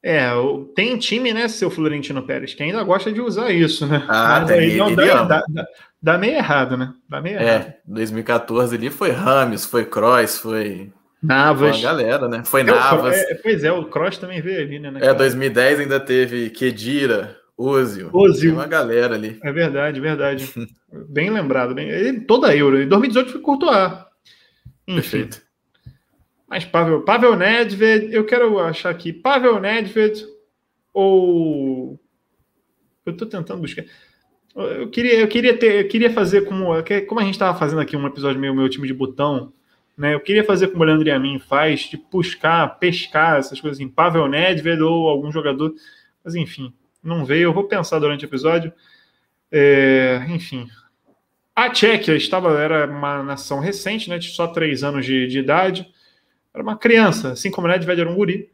É, tem time, né, seu Florentino Pérez, que ainda gosta de usar isso, né? Ah, Mas tem, não, dá, dá, dá, dá, meio errado, né? Dá meio é, errado. 2014 ali foi Rames, foi Kroos, foi. Navas. Foi galera, né? Foi Navas. É, pois é, o Kroos também veio ali, né? É, 2010 ainda teve Kedira, Ozil. Ozil. uma galera ali. É verdade, verdade. bem lembrado. Bem... Toda Euro. Em 2018 foi Courtois. Enfim. Perfeito. Mas Pavel, Pavel Nedved, eu quero achar aqui, Pavel Nedved ou eu estou tentando buscar. Eu queria, eu queria ter, eu queria fazer como, como a gente estava fazendo aqui um episódio meio meu time de botão, né? Eu queria fazer como o Leandro Yamin faz, de buscar, pescar essas coisas assim, Pavel Nedved ou algum jogador, mas enfim, não veio. Eu vou pensar durante o episódio. É, enfim, a Tchequia estava era uma nação recente, né? De só três anos de, de idade. Era uma criança, assim como Nedved era um guri.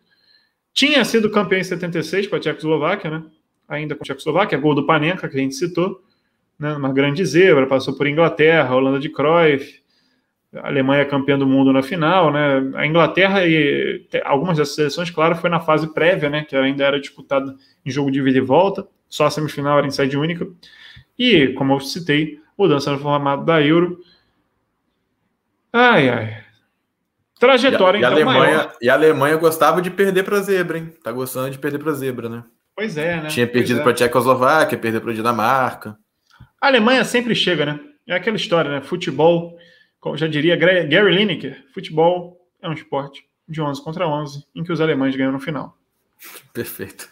Tinha sido campeão em 76 com a Tchecoslováquia, né? Ainda com a Tchecoslováquia, gol do Panenka, que a gente citou. Né? Uma grande zebra, passou por Inglaterra, Holanda de Cruyff, a Alemanha campeã do mundo na final, né? A Inglaterra e algumas dessas seleções, claro, foi na fase prévia, né? Que ainda era disputada em jogo de vida e volta, só a semifinal era em sede única. E, como eu citei, mudança no formato da Euro. Ai, ai. Trajetória, e a, então, e a Alemanha, maior. E a Alemanha gostava de perder para zebra, hein? Tá gostando de perder para zebra, né? Pois é, né? Tinha perdido é. para a Tchecoslováquia, perdeu para a Dinamarca. A Alemanha sempre chega, né? É aquela história, né? Futebol, como já diria Gary Lineker, futebol é um esporte de 11 contra 11, em que os alemães ganham no final. Perfeito.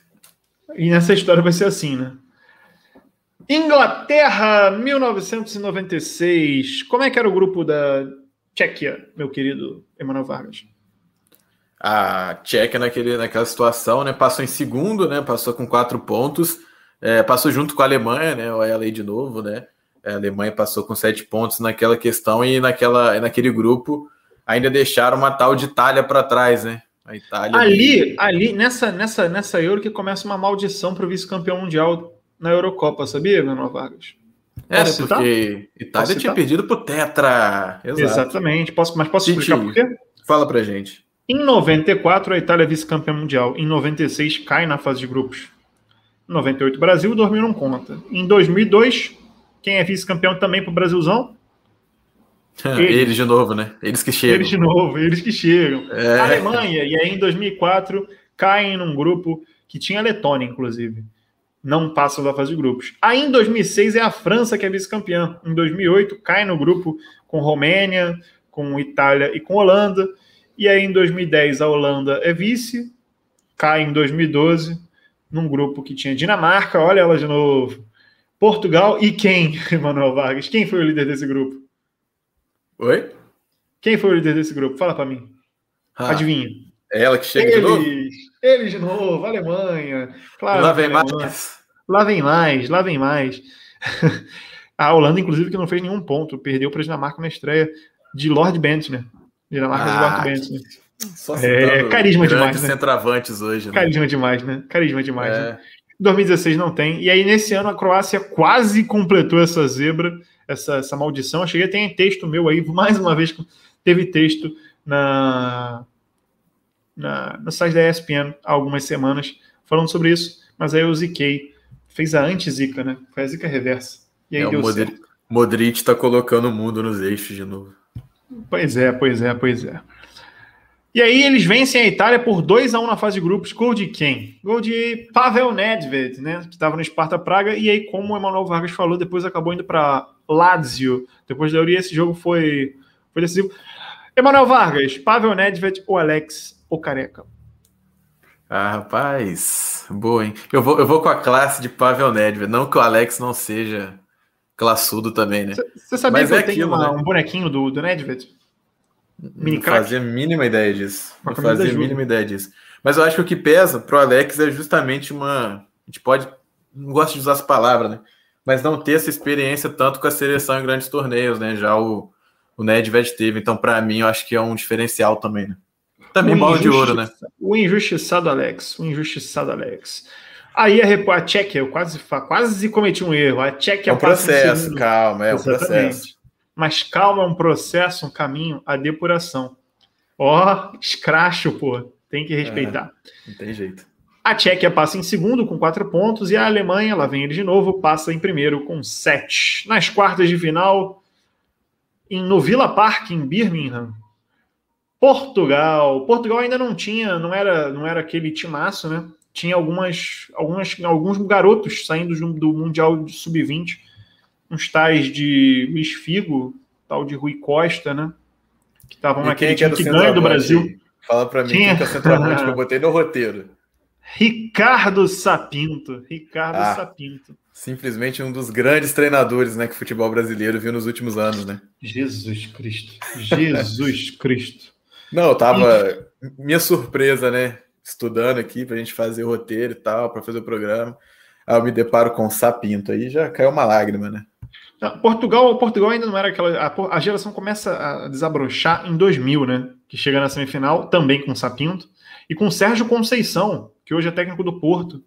E nessa história vai ser assim, né? Inglaterra, 1996. Como é que era o grupo da Tchequia, meu querido Emanuel Vargas? A Tchequia naquele, naquela situação, né? Passou em segundo, né? Passou com quatro pontos. É, passou junto com a Alemanha, né? Olha ela aí de novo, né? A Alemanha passou com sete pontos naquela questão e naquela, naquele grupo ainda deixaram uma tal de Itália para trás, né? A Itália. Ali, ali nessa, nessa, nessa Euro que começa uma maldição para o vice-campeão mundial na Eurocopa, sabia, Manuel Vargas? É, né, porque Itália tinha perdido pro Tetra. Exato. Exatamente. Posso, mas posso explicar por quê? Fala pra gente. Em 94, a Itália é vice-campeã mundial. Em 96, cai na fase de grupos. Em 98, Brasil, 2000 não conta. Em 2002, quem é vice-campeão também pro Brasilzão? Eles. eles. de novo, né? Eles que chegam. Eles de novo, eles que chegam. É. A Alemanha, e aí em 2004, caem num grupo que tinha Letônia, inclusive não passam da fase de grupos. Aí em 2006 é a França que é vice-campeã. Em 2008 cai no grupo com Romênia, com Itália e com Holanda. E aí em 2010 a Holanda é vice, cai em 2012 num grupo que tinha Dinamarca, olha ela de novo, Portugal e quem, Manuel Vargas? Quem foi o líder desse grupo? Oi? Quem foi o líder desse grupo? Fala para mim. Ah, Adivinha. É ela que chega eles, de novo? Eles de novo, Alemanha. Claro, lá vem mais. Lá vem mais, lá vem mais. a Holanda, inclusive, que não fez nenhum ponto, perdeu para a Dinamarca na estreia de Lord Bentner. Dinamarca ah, de Lord Bentner. Só é, carisma demais, né? centroavantes hoje. Né? Carisma demais, né? Carisma demais, é. né? 2016 não tem. E aí, nesse ano, a Croácia quase completou essa zebra, essa, essa maldição. Eu cheguei, tem texto meu aí, mais uma vez, teve texto na, na, no site da ESPN há algumas semanas falando sobre isso, mas aí eu ziquei fez a anti-zica, né? Foi a zica reversa. E aí é, deu o Modric, certo. Modric tá colocando o mundo nos eixos de novo. Pois é, pois é, pois é. E aí eles vencem a Itália por 2 a 1 na fase de grupos. Gol de quem? Gol de Pavel Nedved, né? Que estava no Sparta Praga. E aí, como o Emanuel Vargas falou, depois acabou indo para Lazio. Depois da Euro, esse jogo foi, foi decisivo. Emanuel Vargas, Pavel Nedved ou Alex o Careca? Ah, rapaz, boa, hein? Eu vou, eu vou com a classe de Pavel Nedved, não que o Alex não seja classudo também, né? Você sabia Mas que é eu tenho uma, né? um bonequinho do, do Nedved? Mini não fazia a mínima ideia disso. Não fazia a mínima ideia disso. Mas eu acho que o que pesa pro Alex é justamente uma. A gente pode. Não gosto de usar as palavras, né? Mas não ter essa experiência tanto com a seleção em grandes torneios, né? Já o, o Nedved teve. Então, para mim, eu acho que é um diferencial também, né? Também bola de ouro, né? O injustiçado Alex. O injustiçado Alex. Aí a, a Tchequia, eu quase, quase cometi um erro. A Tchequia é um processo, calma, é um processo. Mas calma, é um processo, um caminho, a depuração. Ó, oh, escracho, pô. Tem que respeitar. É, não tem jeito. A Tchequia passa em segundo com quatro pontos e a Alemanha, lá vem ele de novo, passa em primeiro com sete. Nas quartas de final, em, no Villa Park, em Birmingham, Portugal. Portugal ainda não tinha, não era, não era aquele timaço, né? Tinha algumas, algumas, alguns garotos saindo do Mundial de Sub-20, uns tais de Luiz Figo, tal de Rui Costa, né? Que estavam naquele time que ganha do Brasil. Fala para mim Tinha... quem é o centroavante que eu botei no roteiro. Ricardo Sapinto. Ricardo ah, Sapinto. Simplesmente um dos grandes treinadores né, que o futebol brasileiro viu nos últimos anos, né? Jesus Cristo. Jesus Cristo. Não, eu tava. Minha surpresa, né? Estudando aqui pra gente fazer o roteiro e tal, para fazer o programa. Aí eu me deparo com o Sapinto, aí já caiu uma lágrima, né? Portugal, Portugal ainda não era aquela. A, a geração começa a desabrochar em 2000, né? Que chega na semifinal também com o Sapinto e com o Sérgio Conceição, que hoje é técnico do Porto,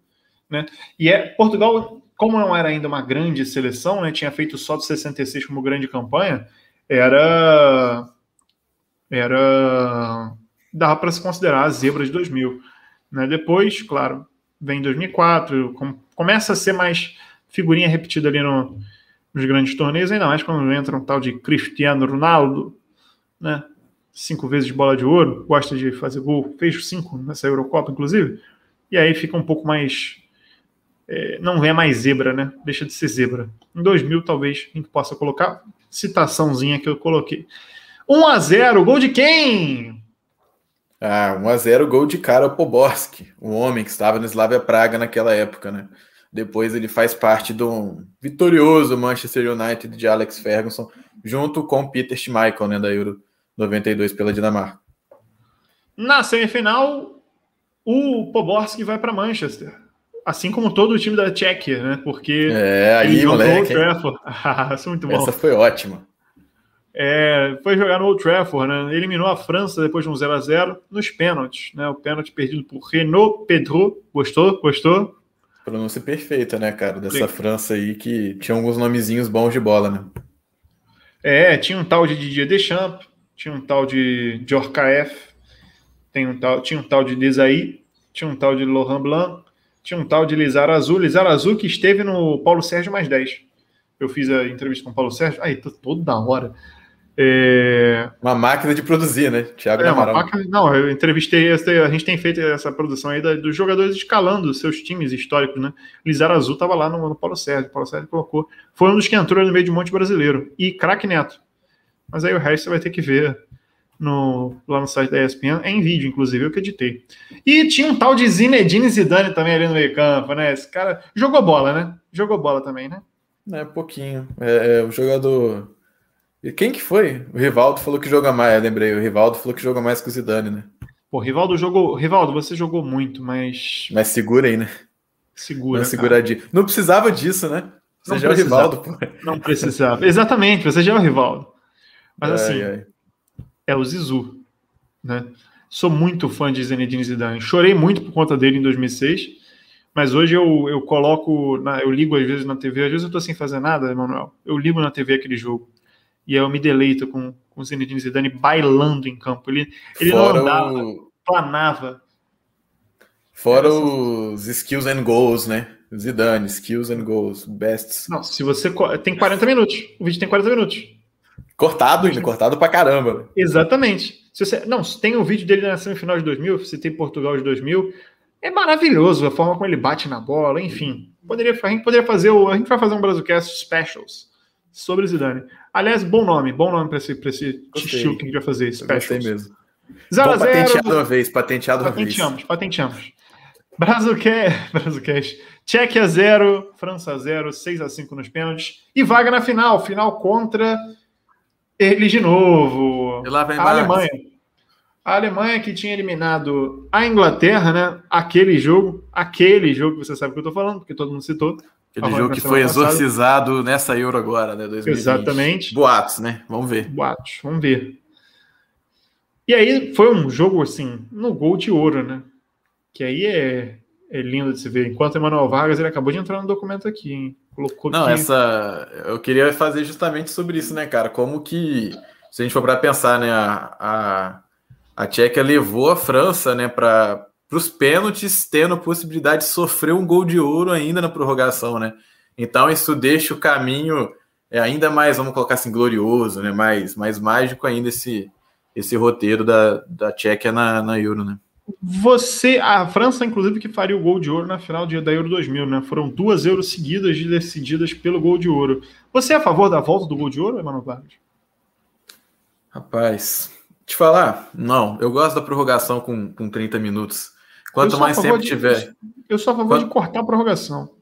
né? E é Portugal, como não era ainda uma grande seleção, né? Tinha feito só de 66 como grande campanha, era era dava para se considerar a zebra de 2000, né? Depois, claro, vem 2004, com, começa a ser mais figurinha repetida ali no, nos grandes torneios, ainda mais quando entra um tal de Cristiano Ronaldo, né? Cinco vezes bola de ouro, gosta de fazer gol, fez cinco nessa Eurocopa, inclusive, e aí fica um pouco mais. É, não é mais zebra, né? Deixa de ser zebra. Em 2000, talvez, a gente possa colocar citaçãozinha que eu coloquei. 1 a 0 gol de quem? Ah, 1 a 0 gol de cara Poborski, um homem que estava no Slavia Praga naquela época, né? Depois ele faz parte do vitorioso Manchester United de Alex Ferguson, junto com Peter Schmeichel, né, da Euro 92 pela Dinamarca. Na semifinal, o Poborski vai para Manchester, assim como todo o time da Tchequia, né? Porque é, aí, moleque. Ah, isso é muito bom. Essa foi ótima. É, foi jogar no Old Trafford, né? Eliminou a França depois de um 0 a 0 nos pênaltis, né? O pênalti perdido por Renault Pedro. Gostou? Gostou? Pronúncia perfeita, né, cara? Dessa Sim. França aí que tinha alguns nomezinhos bons de bola, né? É, tinha um tal de Didier Deschamps, tinha um tal de Djorkaeff, tem um tal, tinha um tal de Desailly, tinha um tal de Laurent Blanc, tinha um tal de Lizar Azul, Lizar Azul que esteve no Paulo Sérgio mais 10. Eu fiz a entrevista com o Paulo Sérgio, aí, toda hora. É... Uma máquina de produzir, né? Thiago é, uma máquina, Não, eu entrevistei, a gente tem feito essa produção aí dos jogadores escalando seus times históricos, né? Lizar Azul estava lá no, no Paulo Sérgio, o Paulo Sérgio colocou. Foi um dos que entrou no meio de um monte brasileiro. E craque Neto. Mas aí o resto você vai ter que ver no, lá no site da ESPN, é em vídeo, inclusive, eu que editei. E tinha um tal de Zinedine Zidane também ali no meio campo, né? Esse cara jogou bola, né? Jogou bola também, né? É, pouquinho. É, é o jogador e quem que foi? O Rivaldo falou que joga mais, lembrei. O Rivaldo falou que joga mais que o Zidane, né? Pô, Rivaldo jogou. Rivaldo, você jogou muito, mas. Mas segura aí, né? Segura. Seguradinho. Não precisava disso, né? Você não já é o Rivaldo, pô. Não precisava. Exatamente, você já é o Rivaldo. Mas ai, assim, ai. é o Zizu, né? Sou muito fã de Zinedine Zidane. Chorei muito por conta dele em 2006, mas hoje eu, eu coloco, na, eu ligo às vezes na TV, às vezes eu tô sem fazer nada, Emanuel. Eu ligo na TV aquele jogo e eu me deleito com, com o Zinedine Zidane bailando em campo. Ele, ele não andava, o... planava. Fora os skills and goals, né? Zidane, skills and goals, bests. Não, se você tem 40 minutos, o vídeo tem 40 minutos. Cortado ainda, cortado pra caramba. Exatamente. Se você, não, se tem o um vídeo dele na semifinal de 2000, se tem Portugal de 2000, é maravilhoso a forma como ele bate na bola, enfim. Poderia, a gente poderia fazer o, a gente vai fazer um Brasilcast specials sobre Zidane. Aliás, bom nome, bom nome para esse, pra esse estilo que a gente vai fazer. Gostei mesmo. 0 a 0 patenteado uma vez, patenteado uma vez. Patenteamos, patenteamos. Brazucast. Tchequia 0, França 0, 6 a 5 nos pênaltis. E vaga na final, final contra eles de novo. E lá vem a Alemanha. A Alemanha que tinha eliminado a Inglaterra, né? Aquele jogo, aquele jogo que você sabe que eu tô falando, porque todo mundo citou. Aquele jogo que foi exorcizado passada. nessa Euro agora, né? 2020. Exatamente. Boatos, né? Vamos ver. Boatos, vamos ver. E aí foi um jogo assim, no gol de ouro, né? Que aí é, é lindo de se ver. Enquanto Emanuel Vargas, ele acabou de entrar no documento aqui, hein? Colocou Não, essa. Eu queria fazer justamente sobre isso, né, cara? Como que, se a gente for para pensar, né, a, a, a Tchequia levou a França, né, para para os pênaltis, tendo possibilidade de sofrer um gol de ouro ainda na prorrogação, né? Então isso deixa o caminho é ainda mais, vamos colocar assim, glorioso, né? Mais, mais mágico ainda esse, esse roteiro da, da Tchequia na, na Euro, né? Você, a França, inclusive, que faria o gol de ouro na final da Euro 2000, né? Foram duas Euros seguidas decididas pelo gol de ouro. Você é a favor da volta do gol de ouro, Emmanuel Vargas? Rapaz, te falar, não. Eu gosto da prorrogação com, com 30 minutos. Quanto mais tempo de, tiver. Eu sou a favor Quanto... de cortar a prorrogação.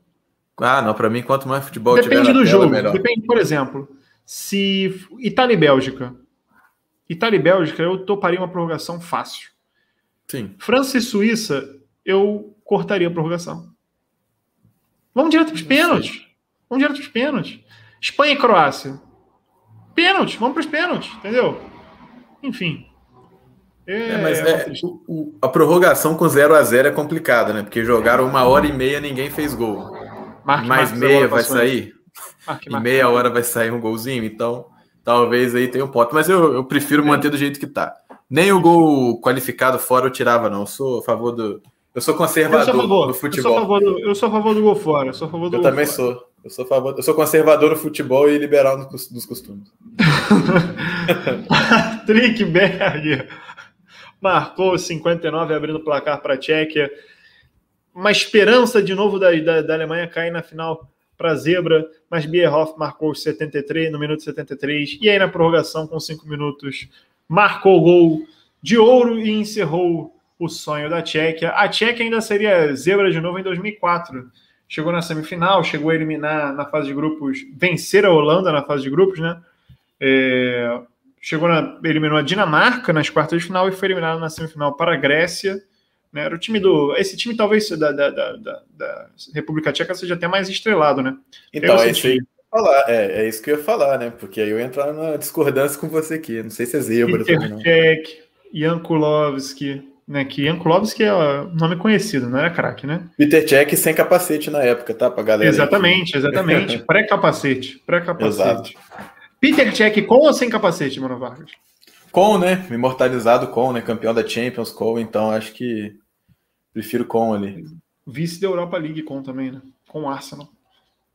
Ah, não, para mim, quanto mais futebol Depende tiver do tela, jogo. Melhor. Depende, por exemplo, se Itália e Bélgica. Itália e Bélgica, eu toparia uma prorrogação fácil. Sim. França e Suíça, eu cortaria a prorrogação. Vamos direto para os pênaltis. Vamos direto para os pênaltis. Espanha e Croácia. Pênalti, vamos para os pênaltis, entendeu? Enfim. É, é, mas é, o, o, a prorrogação com 0 a 0 é complicada, né? Porque jogaram uma hora e meia ninguém fez gol. Marque, mais Marque, meia vai sair. Marque, e meia hora vai sair um golzinho, então talvez aí tenha um pote. Mas eu, eu prefiro manter do jeito que tá. Nem o gol qualificado fora eu tirava, não. Eu sou a favor do. Eu sou conservador eu sou do futebol. Eu sou, a favor do, eu sou a favor do gol fora. Eu, sou a favor do eu também fora. sou. Eu sou, favor, eu sou conservador no futebol e liberal nos costumes. Patrick Berg marcou 59, abrindo o placar para a Tchequia. Uma esperança de novo da, da, da Alemanha cair na final para a zebra, mas Bierhoff marcou 73 no minuto 73 e aí na prorrogação com 5 minutos marcou o gol de ouro e encerrou o sonho da Tchequia. A Tchequia ainda seria zebra de novo em 2004 chegou na semifinal, chegou a eliminar na fase de grupos, vencer a Holanda na fase de grupos, né? É, chegou na, eliminou a Dinamarca nas quartas de final e foi eliminado na semifinal para a Grécia. Né? Era o time do. Esse time talvez da, da, da, da República Tcheca seja até mais estrelado, né? Então, é isso, que falar. É, é isso que eu ia falar, né? Porque aí eu ia entrar na discordância com você aqui. Não sei se é zebra Peter também, não. Cech, Jankulovski, né? Que Jankulovski é um nome conhecido, não era craque, né? Peter Cech sem capacete na época, tá? Pra galera. Exatamente, aqui. exatamente. Pré-capacete. Pré-capacete. Peter Cech com ou sem capacete, Mano Vargas? Com, né? Imortalizado com, né? Campeão da Champions com, então acho que prefiro com ali. Vice da Europa League com também, né? Com o Arsenal.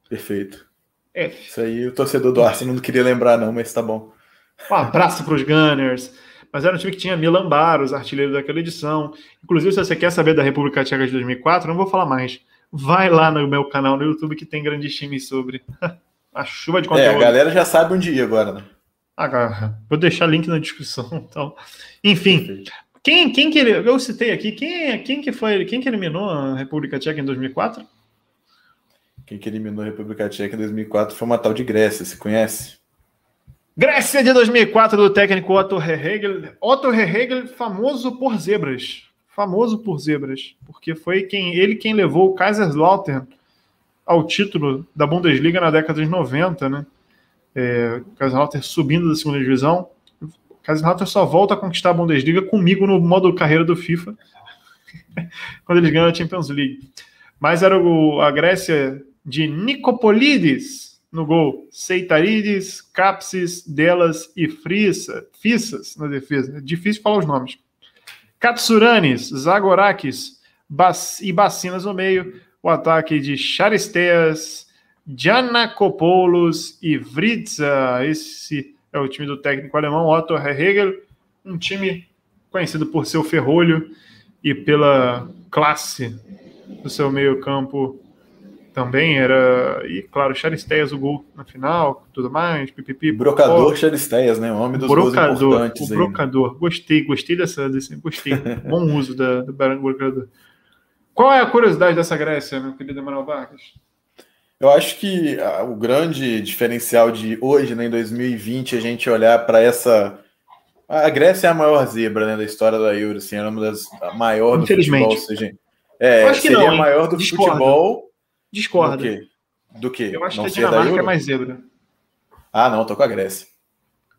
Perfeito. F. Isso aí o torcedor do Arsenal não queria lembrar, não, mas tá bom. Um abraço para os Gunners mas era um time que tinha Milan Baros, artilheiro daquela edição. Inclusive, se você quer saber da República Tcheca de 2004, não vou falar mais. Vai lá no meu canal no YouTube que tem grandes times sobre a chuva de conteúdo. É, a galera já sabe onde ir agora, né? Agora, vou deixar link na descrição. Então, enfim, quem, quem que ele, eu citei aqui, quem, quem que foi, quem que eliminou a República Tcheca em 2004? Quem que eliminou a República Tcheca em 2004 foi uma tal de Grécia, se conhece? Grécia de 2004 do técnico Otto Rehagel. Otto Rehagel, famoso por zebras. Famoso por zebras. Porque foi quem ele quem levou o Kaiserslautern ao título da Bundesliga na década de 90, né? É, Kaiserslautern subindo da segunda divisão. Kaiserslautern só volta a conquistar a Bundesliga comigo no modo carreira do FIFA. quando eles ganham a Champions League. Mas era o, a Grécia de Nicopolides, no gol. Seitarides, Capsis, Delas e Frissa, Fissas na defesa. É difícil falar os nomes. Katsuranes, Zagorakis e Bacinas no meio. O ataque de Charisteas, Janakopoulos e Vritza. Esse é o time do técnico alemão Otto Hegel. Um time conhecido por seu ferrolho e pela classe do seu meio-campo também era. E, claro, Charisteias o gol na final, tudo mais, pipipi. Brocador Charisteias, né? O homem dos brocador, gols importantes. O brocador. Né? Gostei, gostei dessa, desse. Gostei. Bom uso da, do brocador. Qual é a curiosidade dessa Grécia, meu querido Emanuel Vargas? Eu acho que ah, o grande diferencial de hoje, né, em 2020, a gente olhar para essa. A Grécia é a maior zebra né, da história da Euro, assim, é uma das maiores do futebol. Seja, é, seria não, a maior do Discordo. futebol Discorda. Do quê? Do quê? Eu acho não que a Dinamarca é mais zebra. Ah, não, tô com a Grécia.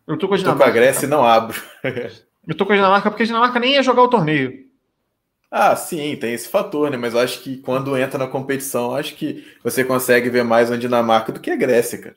Eu tô com a Dinamarca. Tô com a Grécia e não abro. eu tô com a Dinamarca porque a Dinamarca nem ia jogar o torneio. Ah, sim, tem esse fator, né? Mas eu acho que quando entra na competição, acho que você consegue ver mais a Dinamarca do que a Grécia, cara.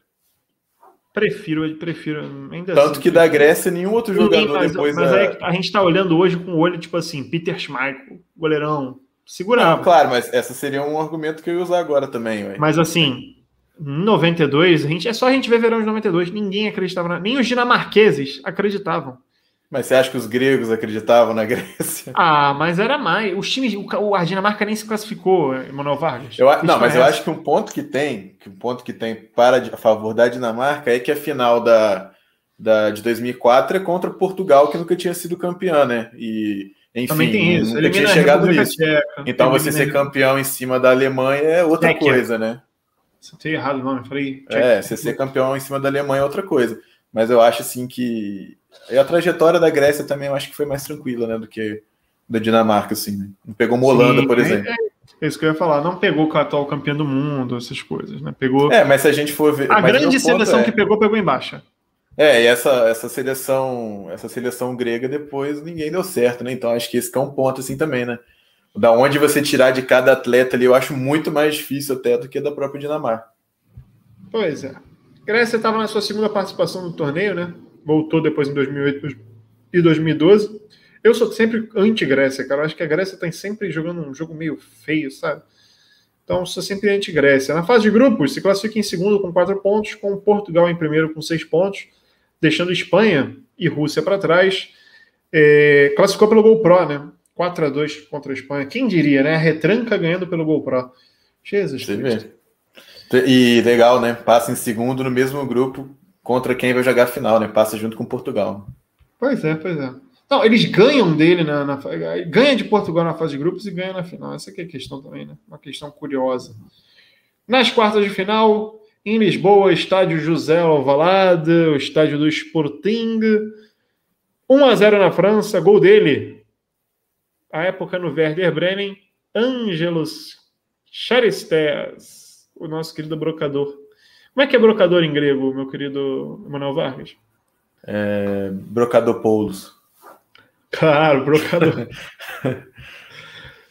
Prefiro, prefiro. Ainda Tanto assim, que da Grécia, nenhum outro jogador mas, depois mas aí a gente tá olhando hoje com o olho, tipo assim, Peter Schmeichel, goleirão, segurava. Não, claro, mas essa seria um argumento que eu ia usar agora também, ué. Mas assim, em 92, a gente, é só a gente ver verão de 92, ninguém acreditava, nem os dinamarqueses acreditavam. Mas você acha que os gregos acreditavam na Grécia? Ah, mas era mais. Os times, o, a Dinamarca nem se classificou, Emanuel Vargas. Eu, não, mas eu acho que um ponto que tem, que um ponto que tem para a favor da Dinamarca é que a final da, da de 2004 é contra Portugal, que nunca tinha sido campeã, né? E enfim, Também tem isso. nunca tinha chegado nisso. Então você ser campeão em cima da Alemanha é outra coisa, né? Você errado o nome, falei. É, você ser campeão em cima da Alemanha é outra coisa. Mas eu acho assim que. E a trajetória da Grécia também eu acho que foi mais tranquila, né? Do que da Dinamarca, assim, né? Não pegou uma Holanda, Sim, por exemplo. É isso que eu ia falar. Não pegou o atual campeão do mundo, essas coisas, né? Pegou. É, mas se a gente for ver. a grande seleção é- que pegou, pegou em baixa. É, e essa, essa seleção, essa seleção grega depois ninguém deu certo, né? Então acho que esse que é um ponto assim também, né? Da onde você tirar de cada atleta ali, eu acho muito mais difícil até do que da própria Dinamarca. Pois é. Grécia estava na sua segunda participação no torneio, né? Voltou depois em 2008 e 2012. Eu sou sempre anti-Grécia, cara. Eu acho que a Grécia está sempre jogando um jogo meio feio, sabe? Então, sou sempre anti-Grécia. Na fase de grupos, se classifica em segundo com quatro pontos, com Portugal em primeiro com seis pontos, deixando Espanha e Rússia para trás. É, classificou pelo Gol Pro, né? 4 a 2 contra a Espanha. Quem diria, né? A retranca ganhando pelo Gol Pro. Jesus Cristo. E legal, né? Passa em segundo no mesmo grupo contra quem vai jogar a final, né? Passa junto com Portugal. Pois é, pois é. Não, eles ganham dele na, na ganha de Portugal na fase de grupos e ganha na final. Essa aqui é a questão também, né? Uma questão curiosa. Nas quartas de final, em Lisboa, estádio José Alvalade, o estádio do Sporting. 1 a 0 na França, gol dele. A época no Werder Bremen, Ângelos Charistes, o nosso querido brocador. Como é que é brocador em grego, meu querido Emanuel Vargas? É, Brocadopoulos. Claro, brocador.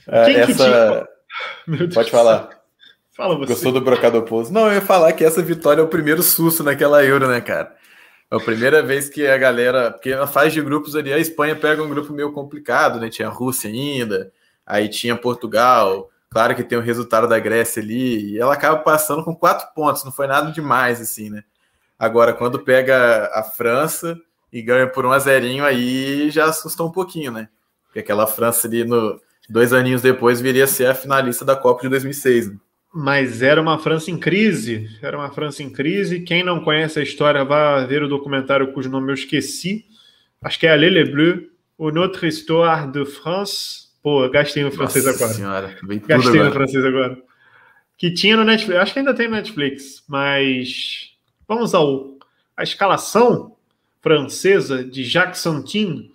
É, Quem que essa... Meu Deus Pode falar. Fala você. Gostou do Brocadopoulos? Não, eu ia falar que essa vitória é o primeiro susto naquela Euro, né, cara? É a primeira vez que a galera. Porque na fase de grupos ali, a Espanha pega um grupo meio complicado, né? Tinha a Rússia ainda, aí tinha Portugal. Claro que tem o resultado da Grécia ali, e ela acaba passando com quatro pontos, não foi nada demais, assim, né? Agora, quando pega a França e ganha por um a zerinho, aí já assustou um pouquinho, né? Porque aquela França ali, no, dois aninhos depois, viria a ser a finalista da Copa de 2006, né? Mas era uma França em crise. Era uma França em crise. Quem não conhece a história, vá ver o documentário cujo nome eu esqueci. Acho que é Allez les Bleus, ou Notre Histoire de France. Pô, gastei no francês Nossa agora. senhora, Gastei no agora. francês agora. Que tinha no Netflix. Acho que ainda tem no Netflix. Mas vamos ao a escalação francesa de Jacques Santin.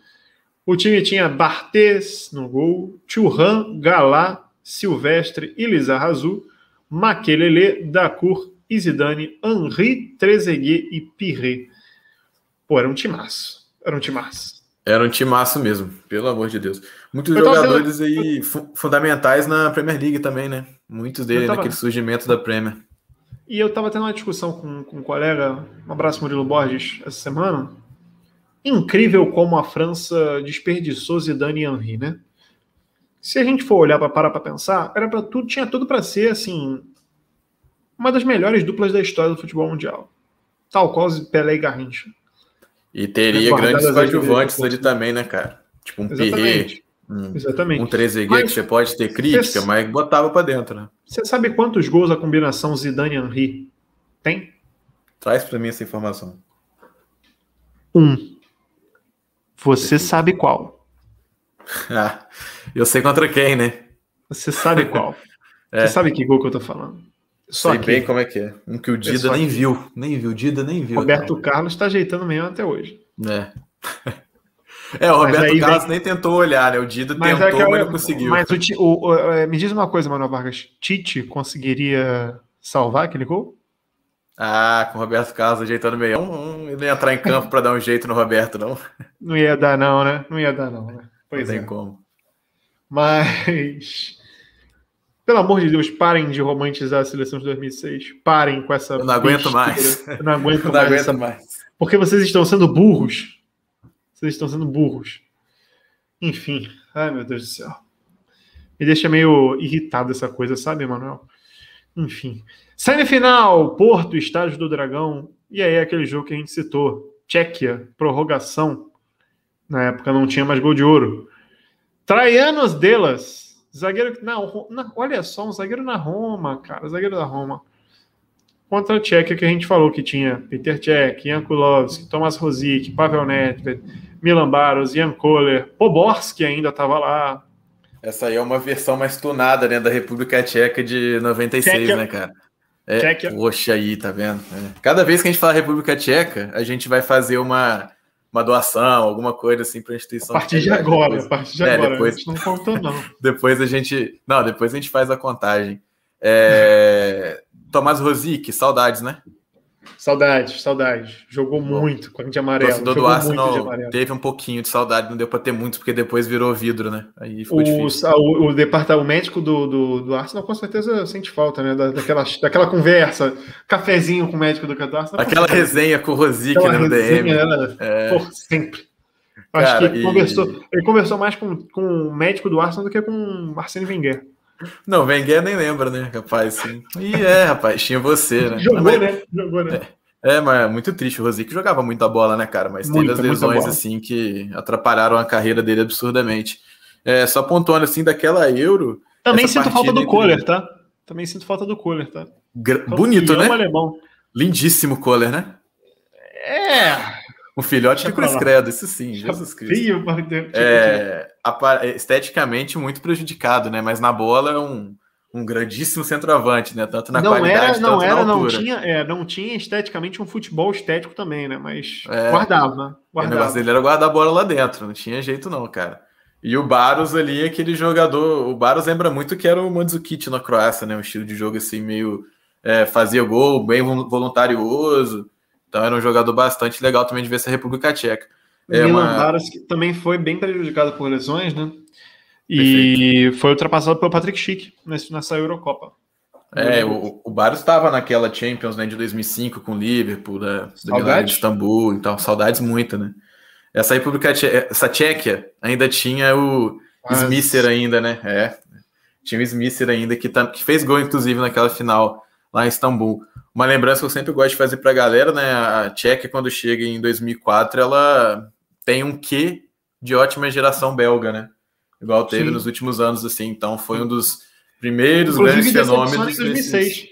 O time tinha Barthez no gol, Churran, Galá, Silvestre e Lizarrazu, Maquelele, Dacour, Zidane, Henri, Trezeguet e Pirret. Pô, era um timaço. Era um timaço. Era um timaço mesmo, pelo amor de Deus. Muitos jogadores aí fu- fundamentais na Premier League também, né? Muitos deles tava- naquele surgimento da Premier. E eu tava tendo uma discussão com, com um colega, um abraço Murilo Borges, essa semana. Incrível como a França desperdiçou Zidane e Henry, né? Se a gente for olhar para parar para pensar, era para tudo, tinha tudo para ser assim uma das melhores duplas da história do futebol mundial. Tal qual Pelé e Garrincha. E teria Guardadas grandes coadjuvantes ali também, né, cara? Tipo um Exatamente. Um, Exatamente. um Trezeguet Mas- que você pode ter crítica, Esse- mas botava pra dentro, né? Você sabe quantos gols a combinação Zidane Henry tem? Traz pra mim essa informação. Um. Você sabe qual? Ah, eu sei contra quem, né? Você sabe qual? É. Você sabe que gol que eu tô falando? Só sei que bem como é que é. Um que o Dida só nem aqui. viu. Nem viu, o Dida nem viu. Roberto Carlos tá ajeitando mesmo até hoje. É. É, o Roberto aí Carlos vem- nem tentou olhar, né? O Dida Mas, tentou, é mas não conseguiu. mas o, o- o- é, me diz uma coisa, Manuel Vargas. Tite conseguiria salvar aquele gol? Ah, com o Roberto Carlos ajeitando meio. Ele não ia entrar em campo para dar um jeito no Roberto, não. Não ia dar, não, né? Não ia dar, não, né? Pois não é. tem como. Mas. Pelo amor de Deus, parem de romantizar a seleção de 2006. Parem com essa. Eu não aguento mais. Eu não aguento, Eu não mais, aguento mais. Porque vocês estão sendo burros. Vocês estão sendo burros. Enfim. Ai, meu Deus do céu. Me deixa meio irritado essa coisa, sabe, Manuel? Enfim. Semifinal, Porto, Estádio do Dragão. E aí, aquele jogo que a gente citou. Tchequia, prorrogação. Na época não tinha mais gol de ouro. Traianos Delas. Zagueiro. Na, olha só, um zagueiro na Roma, cara. Zagueiro da Roma. Contra a Tchequia, que a gente falou que tinha Peter Cech, Jan Kulowski, Tomas Rosic, Pavel Nedved, Milan Baros, Jan Koller, Poborski ainda estava lá. Essa aí é uma versão mais tunada, né, da República Tcheca de 96, Tchequia. né, cara? É, Tchequia. poxa aí, tá vendo? É. Cada vez que a gente fala República Tcheca, a gente vai fazer uma, uma doação, alguma coisa assim para a A instituição. partir de agora, Depois- a partir de É, agora. depois- A gente não contou, não. Depois a gente. Não, depois a gente faz a contagem. É... Tomás Rosic, saudades, né? Saudade, saudade. Jogou Bom. muito com a de O amarelo. torcedor do muito Arsenal teve um pouquinho de saudade, não deu para ter muitos, porque depois virou vidro, né? Aí ficou O, difícil. o, o departamento médico do, do, do Arsenal com certeza sente falta, né? Da, daquela, daquela conversa, cafezinho com o médico do Arsenal. Aquela com resenha com o Rosic né, no DM. era É, por sempre. Acho Cara, que e- conversou, ele conversou mais com, com o médico do Arsenal do que com o Arsene Wenger. Não, Wenger nem lembra, né, rapaz? Sim. E é, rapaz, tinha você, né? Jogou, Mas- né? Jogou, né? É, mas é muito triste. O Rosic jogava muita bola, né, cara? Mas Muita, teve as lesões, assim, que atrapalharam a carreira dele absurdamente. É, só pontuando, assim, daquela Euro. Também sinto falta do entre- Kohler, tá? Também sinto falta do Kohler, tá? gra- Então, Bonito, filhão né? alemão. Lindíssimo Kohler, né? É, Um filhote de Cruz. Credo, isso sim, Jesus Cristo. feio, É, esteticamente muito prejudicado, né? Mas na bola é um, um grandíssimo centroavante, né? Tanto na não qualidade era, não era, não tinha, é, não tinha esteticamente um futebol estético também, né? Mas É. guardava, O guardava. negócio dele era guardar a bola lá dentro, não tinha jeito não, cara. E o Baros ali, aquele jogador. O Baros lembra muito que era o Mandzukic na Croácia, né? Um estilo de jogo assim, meio. é, fazia gol, bem vol- voluntarioso. Então era um jogador bastante legal também de ver essa República Tcheca. É Milan uma- Baros, que também foi bem prejudicado por lesões, né? E foi ultrapassado pelo Patrick Schick nessa Eurocopa. É, o, o Baros estava naquela Champions né, de 2005 com o Liverpool, né, Saudades? de Istambul, então saudades muito, né? Essa República Tche- essa Tchequia ainda tinha o Mas- Smisser ainda, né? É. Tinha o Smisser ainda que, tá- que fez gol, inclusive, naquela final lá em Istambul. Uma lembrança que eu sempre gosto de fazer pra galera, né? A Tchequia, quando chega em 2004, ela tem um quê de ótima geração belga, né? Igual teve Sim. nos últimos anos, assim. Então foi um dos primeiros Inclusive, grandes fenômenos. em 2006.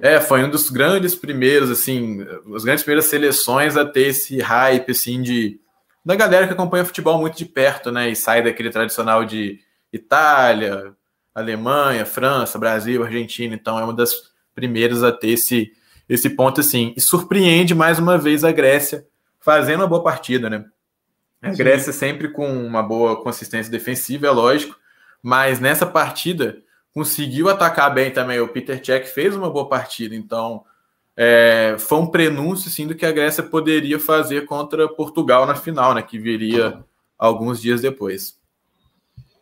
É, foi um dos grandes primeiros, assim, as grandes primeiras seleções a ter esse hype, assim, de da galera que acompanha futebol muito de perto, né? E sai daquele tradicional de Itália, Alemanha, França, Brasil, Argentina. Então é uma das primeiras a ter esse, esse ponto, assim. E surpreende mais uma vez a Grécia fazendo uma boa partida, né? A Sim. Grécia sempre com uma boa consistência defensiva, é lógico, mas nessa partida conseguiu atacar bem também. O Peter Cech fez uma boa partida, então é, foi um prenúncio assim, do que a Grécia poderia fazer contra Portugal na final, né? Que viria alguns dias depois.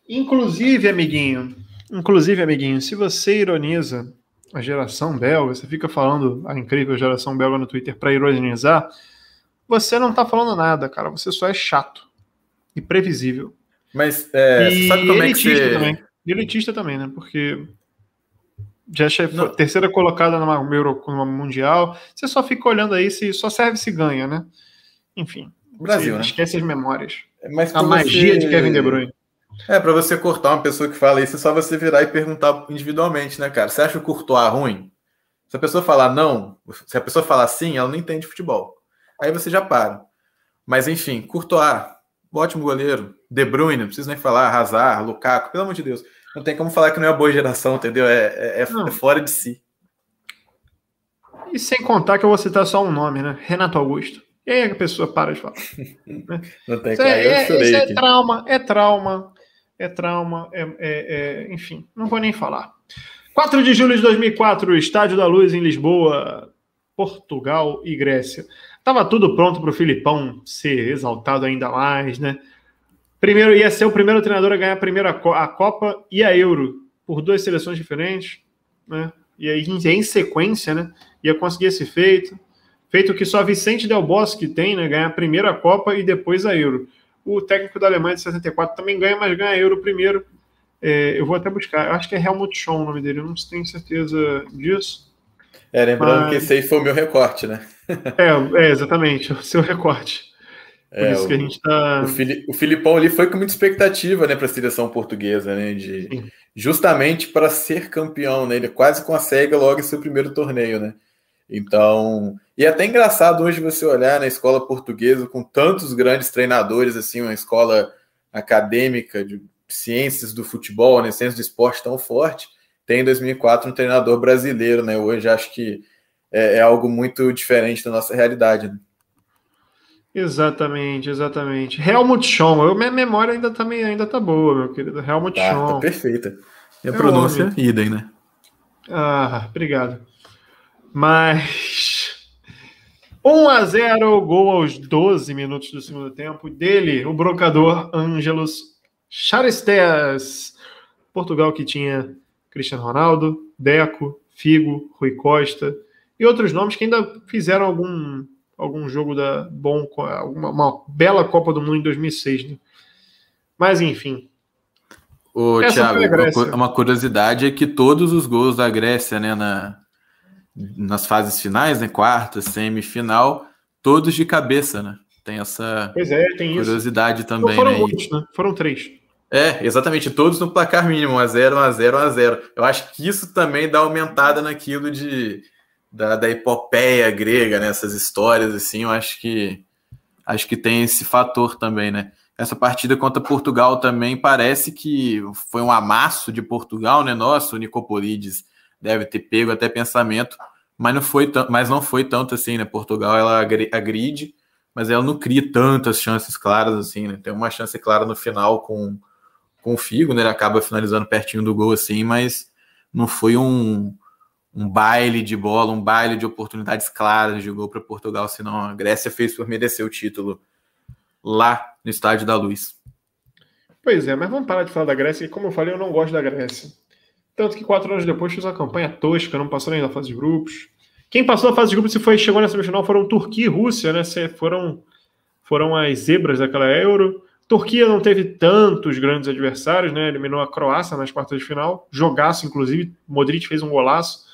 Inclusive, amiguinho, inclusive, amiguinho, se você ironiza a geração belga, você fica falando a incrível geração belga no Twitter para ironizar, você não tá falando nada, cara. Você só é chato e previsível. Mas é, e você sabe como é que você. também. E elitista também, né? Porque já che- Não. terceira colocada numa, numa Mundial, você só fica olhando aí se só serve se ganha, né? Enfim. Brasil, né? Esquece as memórias. Mas A magia você- de Kevin De Bruyne. É, pra você cortar uma pessoa que fala isso, é só você virar e perguntar individualmente, né, cara? Você acha o Courtois ruim? Se a pessoa falar não, se a pessoa falar sim, ela não entende futebol. Aí você já para. Mas enfim, Courtois, ótimo goleiro. De Bruyne, não preciso nem falar, Hazard, Lukaku, pelo amor de Deus. Não tem como falar que não é uma boa geração, entendeu? É, é- é- é fora de si. E sem contar que eu vou citar só um nome, né? Renato Augusto. E aí a pessoa para de falar. Não tem Isso é, Eu é- chorei isso é trauma, é trauma, é trauma, é, é- é- enfim, não vou nem falar. 4 de julho de 2004, Estádio da Luz em Lisboa, Portugal e Grécia. Tava tudo pronto para o Filipão ser exaltado ainda mais, né? Primeiro ia ser o primeiro treinador a ganhar a primeira a Copa e a Euro por duas seleções diferentes, né? E aí, em sequência, né? Ia conseguir esse feito. Feito que só Vicente Del Bosque tem, né? Ganhar a primeira Copa e depois a Euro. O técnico da Alemanha de 64 também ganha, mas ganha Euro primeiro. É, eu vou até buscar. Eu acho que é Helmut Schoen o nome dele. Eu não tenho certeza disso. É, lembrando mas... que esse aí foi o meu recorte, né? é, é, exatamente. O seu recorte. Por é, isso que a gente tá. O, o Filipão ali foi com muita expectativa, né, para a seleção portuguesa, né? De, justamente para ser campeão, né? Ele quase consegue logo seu primeiro torneio, né? Então, e é até engraçado hoje você olhar na escola portuguesa com tantos grandes treinadores, assim, uma escola acadêmica de ciências do futebol, né, ciências do esporte tão forte, tem em 2004 um treinador brasileiro, né? Hoje acho que é, é algo muito diferente da nossa realidade. Né? Exatamente, exatamente. Helmut Schoen, eu, minha memória ainda também tá, ainda tá boa, meu querido. Helmut tá, Schoen. Tá perfeita. E a é pronúncia, homem. idem, né? Ah, obrigado. Mas 1 a 0 gol aos 12 minutos do segundo tempo dele, o brocador Ângelos Charestes. Portugal que tinha Cristiano Ronaldo, Deco, Figo, Rui Costa e outros nomes que ainda fizeram algum algum jogo da bom, uma, uma bela Copa do Mundo em 2006, né? Mas enfim. O Thiago, uma curiosidade é que todos os gols da Grécia, né, na, nas fases finais, né, quarta, semifinal, todos de cabeça, né? Tem essa é, tem curiosidade isso. também, foram né? Muitos, né? Foram três. É, exatamente, todos no placar mínimo, 1 a 0, 1 a 0, 1 a 0. Eu acho que isso também dá aumentada naquilo de da, da epopeia grega, né? Essas histórias assim, eu acho que acho que tem esse fator também, né? Essa partida contra Portugal também parece que foi um amasso de Portugal, né? Nossa, o Nicopolides deve ter pego até pensamento, mas não foi mas não foi tanto assim, né? Portugal ela agride, mas ela não cria tantas chances claras assim, né? Tem uma chance clara no final com com o Figo, né? Ele acaba finalizando pertinho do gol assim, mas não foi um um baile de bola, um baile de oportunidades claras de gol para Portugal, senão a Grécia fez por merecer o título lá no Estádio da Luz. Pois é, mas vamos parar de falar da Grécia, que como eu falei, eu não gosto da Grécia. Tanto que quatro anos depois fez uma campanha tosca, não passou nem da fase de grupos. Quem passou da fase de grupos e foi, chegou na semifinal foram Turquia e Rússia, né? Foram, foram as zebras daquela Euro. Turquia não teve tantos grandes adversários, né? Eliminou a Croácia nas quartas de final. Jogaço, inclusive. Modric fez um golaço.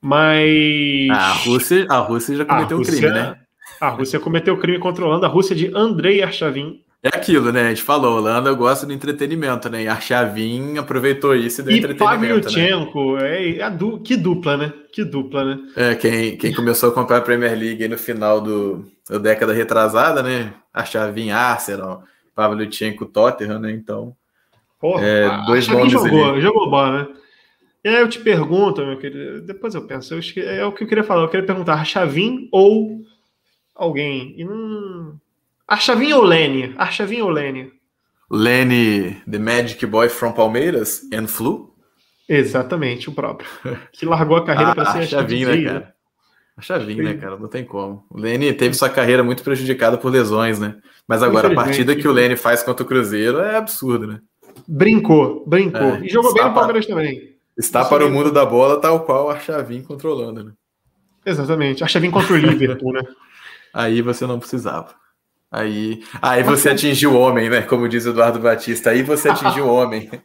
Mas. A Rússia, a Rússia já cometeu Rússia, crime, né? A Rússia cometeu crime contra a Rússia de Andrei Archavin. É aquilo, né? A gente falou, a Holanda gosta do entretenimento, né? E Archavin aproveitou isso e deu e entretenimento. Pavlyuchenko, né? é, du que dupla, né? Que dupla, né? É, quem, quem começou a comprar a Premier League no final do, da década retrasada, né? Archavin, Arsenal, Pavlyuchenko, Tottenham, né? Então. Porra, é, dois nomes jogou, ali. jogou bola, né? E aí eu te pergunto, meu querido, depois eu penso, eu, é o que eu queria falar, eu queria perguntar, Archavin ou alguém? E não... Archavin ou Lene? Archavin ou Lene? Lene, the Magic Boy from Palmeiras and Flu? Exatamente, o próprio. Que largou a carreira ah, para ser Archavin, né, cara? Archavin, né, cara? Não tem como. O Lene teve sua carreira muito prejudicada por lesões, né? Mas agora a partida que o Lene faz contra o Cruzeiro é absurdo, né? Brincou, brincou. É, e jogou bem no Palmeiras também. Está para o mundo da bola, tal qual a Chavin controlando, né? Exatamente. A Chavin contra o Liverpool, né? Aí você não precisava. Aí, aí você atingiu o homem, né? Como diz Eduardo Batista. Aí você atingiu o homem.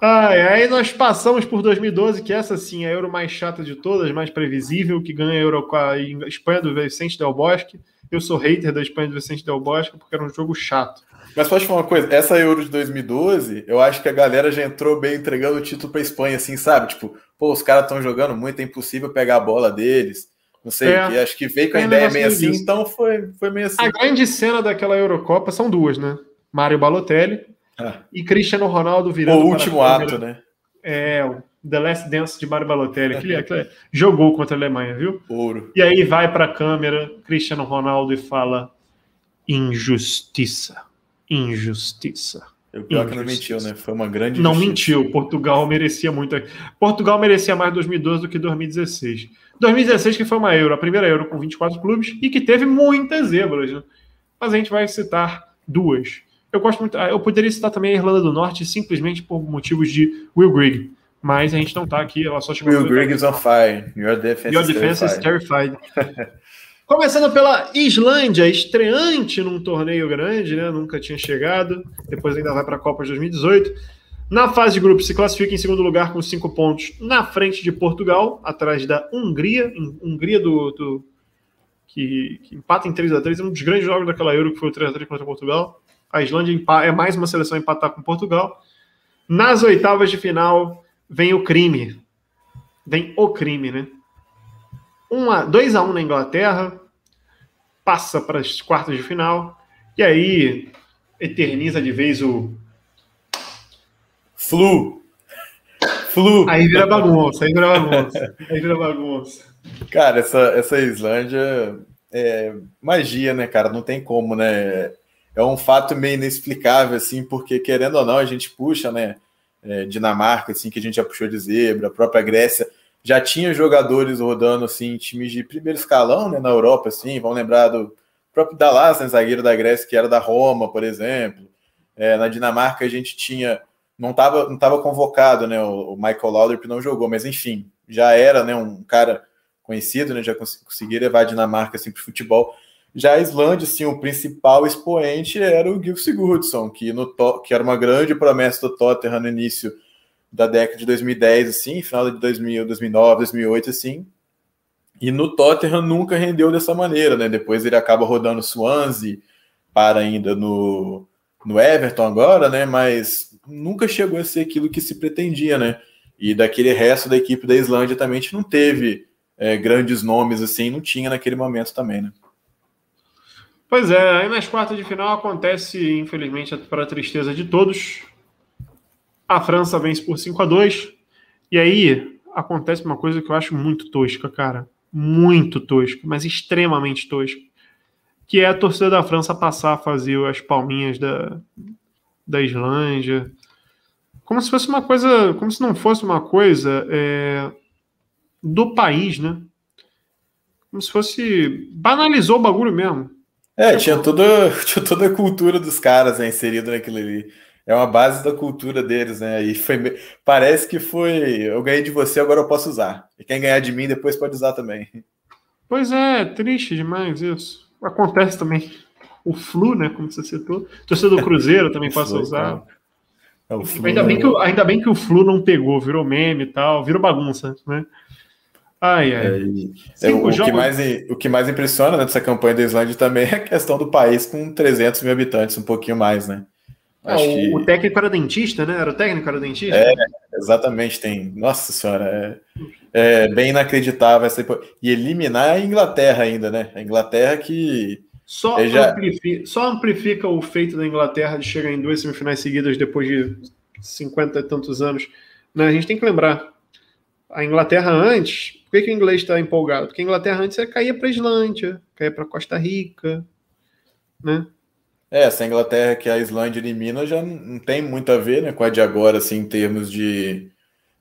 Ai, aí nós passamos por 2012, que essa sim é a Euro mais chata de todas, mais previsível, que ganha a Euro com a Espanha do Vicente Del Bosque. Eu sou hater da Espanha do Vicente Del Bosque porque era um jogo chato. Mas pode falar uma coisa, essa Euro de 2012, eu acho que a galera já entrou bem entregando o título para Espanha, assim, sabe? Tipo, pô, os caras estão jogando muito, é impossível pegar a bola deles. Não sei, é. acho que veio com a é ideia meio assim, disso. então foi, foi meio assim. A grande cena daquela Eurocopa são duas, né? Mário Balotelli ah. e Cristiano Ronaldo virando. O último ato, né? É, o The Last Dance de Mário Balotelli. Aquele, aquele, jogou contra a Alemanha, viu? Ouro. E aí vai para a câmera, Cristiano Ronaldo e fala: injustiça injustiça. O pior que não mentiu, né? Foi uma grande Não mentiu. Portugal merecia muito. Portugal merecia mais 2012 do que 2016. 2016 que foi uma Euro, a primeira Euro com 24 clubes e que teve muitas zebras. Né? Mas a gente vai citar duas. Eu gosto muito. Eu poderia citar também a Irlanda do Norte simplesmente por motivos de Will Grigg. Mas a gente não tá aqui, ela só chegou. Will Grigg is on fire. Your defense, Your defense is terrified. Começando pela Islândia, estreante num torneio grande, né? Nunca tinha chegado. Depois ainda vai para a Copa de 2018. Na fase de grupo, se classifica em segundo lugar com cinco pontos, na frente de Portugal, atrás da Hungria. Hungria do, do que, que, empata em 3 a 3 é um dos grandes jogos daquela Euro, que foi o 3 a 3 contra Portugal. A Islândia é mais uma seleção a empatar com Portugal. Nas oitavas de final, vem o crime. Vem o crime, né? 2 a 1 na Inglaterra, passa para as quartas de final, e aí eterniza de vez o. Flu! Flu! Aí vira bagunça, aí vira bagunça. Aí vira bagunça. Cara, essa, essa Islândia é magia, né, cara? Não tem como, né? É um fato meio inexplicável, assim, porque querendo ou não, a gente puxa, né? É, Dinamarca, assim, que a gente já puxou de zebra, a própria Grécia já tinha jogadores rodando assim, times de primeiro escalão né, na Europa, assim, vão lembrar do próprio Dallas, né, zagueiro da Grécia, que era da Roma, por exemplo. É, na Dinamarca a gente tinha. Não estava não tava convocado, né? O, Michael Laudrup não jogou, mas enfim, já era né, um cara conhecido, né? Já cons conseguia levar a Dinamarca assim, para futebol. Já a Islândia, assim, o principal expoente era o Gil Sigurdsson, que, no que era uma grande promessa do Tottenham no início da década de 2010, assim, final de 2000, 2009, 2008, assim. E no Tottenham nunca rendeu dessa maneira, né? Depois ele acaba rodando Swansea, para ainda no, no Everton agora, né? Mas nunca chegou a ser aquilo que se pretendia, né? E daquele resto da equipe da Islândia também a gente não teve é, grandes nomes assim, não tinha naquele momento também, né? Pois é, aí nas quartas de final acontece, infelizmente, para a tristeza de todos, a França vence por 5 a 2 E aí acontece uma coisa que eu acho muito tosca, cara. Muito tosca, mas extremamente tosca. Que é a torcida da França passar a fazer as palminhas da, da Islândia. Como se fosse uma coisa. Como se não fosse uma coisa é, do país, né? Como se fosse. Banalizou o bagulho mesmo. É, tinha toda, tinha toda a cultura dos caras né, inserida naquilo ali é uma base da cultura deles, né? E foi, parece que foi, eu ganhei de você, agora eu posso usar. E quem ganhar de mim depois pode usar também. Pois é, triste demais isso. Acontece também. O Flu, né? Como você citou. Torcedor do Cruzeiro também passa a usar. É ainda, bem que, ainda bem que o Flu não pegou, virou meme e tal, virou bagunça, né? Ai, ai. É, é o, jogos... que mais, o que mais impressiona nessa campanha da Islândia também é a questão do país com 300 mil habitantes, um pouquinho mais, né? Ah, o, que... o, técnico era dentista, né? Era o técnico, era dentista? É, exatamente, tem. Nossa senhora, é, é bem inacreditável essa. E eliminar a Inglaterra ainda, né? A Inglaterra que. Só, já... amplifica, só amplifica o feito da Inglaterra de chegar em duas semifinais seguidas depois de 50 e tantos anos. Né? A gente tem que lembrar. A Inglaterra antes, por que, que o inglês está empolgado? Porque a Inglaterra antes caía para a Islândia, caía para Costa Rica, né? É, essa Inglaterra que a Islândia elimina já não tem muito a ver né, com a de agora, assim, em termos de,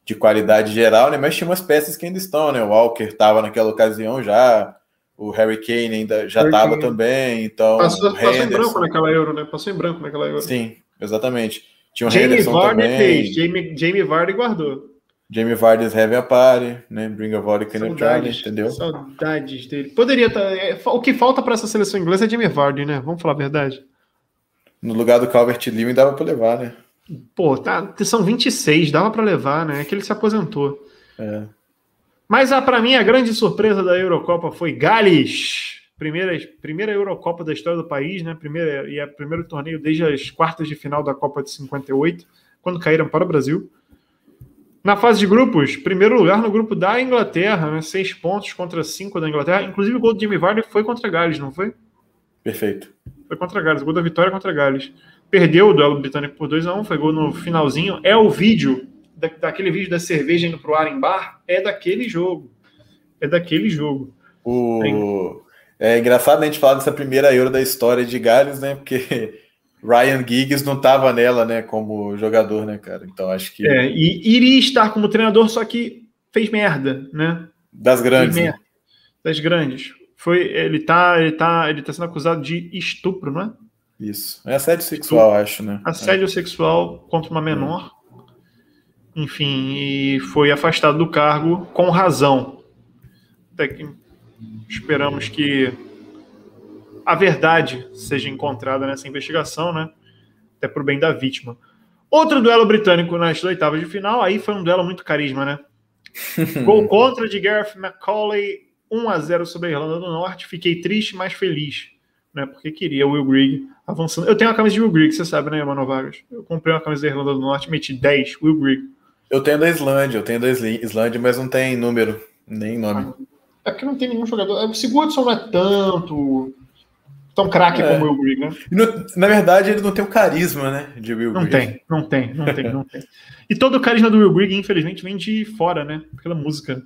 de qualidade geral, né? Mas tinha umas peças que ainda estão, né? O Walker estava naquela ocasião já, o Harry Kane ainda já estava também, então. Passou, passou em branco naquela Euro, né? Passou em branco naquela Euro. Sim, exatamente. Tinha o Jamie Henderson Vardy também. fez, Jamie, Jamie Vardy guardou. Jamie Vardy Heavy a Party, né? Bring a Vodka in Charlie, entendeu? Saudades dele. Poderia estar. Tá, é, o que falta para essa seleção inglesa é Jamie Vardy, né? Vamos falar a verdade. No lugar do Calvert Lewin dava para levar, né? Pô, tá, são 26, dava para levar, né? É que ele se aposentou. É. Mas ah, para mim a grande surpresa da Eurocopa foi Gales. Primeira, primeira Eurocopa da história do país, né? Primeira, e é o primeiro torneio desde as quartas de final da Copa de 58, quando caíram para o Brasil. Na fase de grupos, primeiro lugar no grupo da Inglaterra, né? Seis pontos contra cinco da Inglaterra. Inclusive o gol do Jimmy Vardy foi contra Gales, não foi? Perfeito. Foi contra Gales, o gol da vitória contra Gales. Perdeu o duelo britânico por 2x1, foi gol no finalzinho. É o vídeo, da, daquele vídeo da cerveja indo pro ar em bar, é daquele jogo. É daquele jogo. O... É engraçado a gente falar dessa primeira Euro da história de Gales, né? Porque Ryan Giggs não estava nela, né, como jogador, né, cara? Então acho que. É, e iria estar como treinador, só que fez merda, né? Das grandes. Né? Das grandes. Foi, ele tá, ele tá, ele tá sendo acusado de estupro, não é? Isso. É assédio sexual, acho, né? Assédio é. sexual contra uma menor. Enfim, e foi afastado do cargo com razão. Até que esperamos que a verdade seja encontrada nessa investigação, né? Até pro bem da vítima. Outro duelo britânico nas oitavas de final, aí foi um duelo muito carisma, né? Gol contra de Gareth McCauley, 1 a 0 sobre a Irlanda do Norte. Fiquei triste, mas feliz, né? Porque queria o Will Grigg avançando. Eu tenho uma camisa de Will Grigg, você sabe, né, Mano Vargas? Eu comprei uma camisa da Irlanda do Norte, meti 10, Will Grigg. Eu tenho da Islândia, eu tenho da Islândia, mas não tem número, nem nome. É porque não tem nenhum jogador. O Sigurdsson não é tanto tão craque é. como o Will Grigg, né? No, na verdade, ele não tem o carisma, né, de Will não Tem, não tem, não tem, não tem. E todo o carisma do Will Grigg, infelizmente, vem de fora, né? Pela música.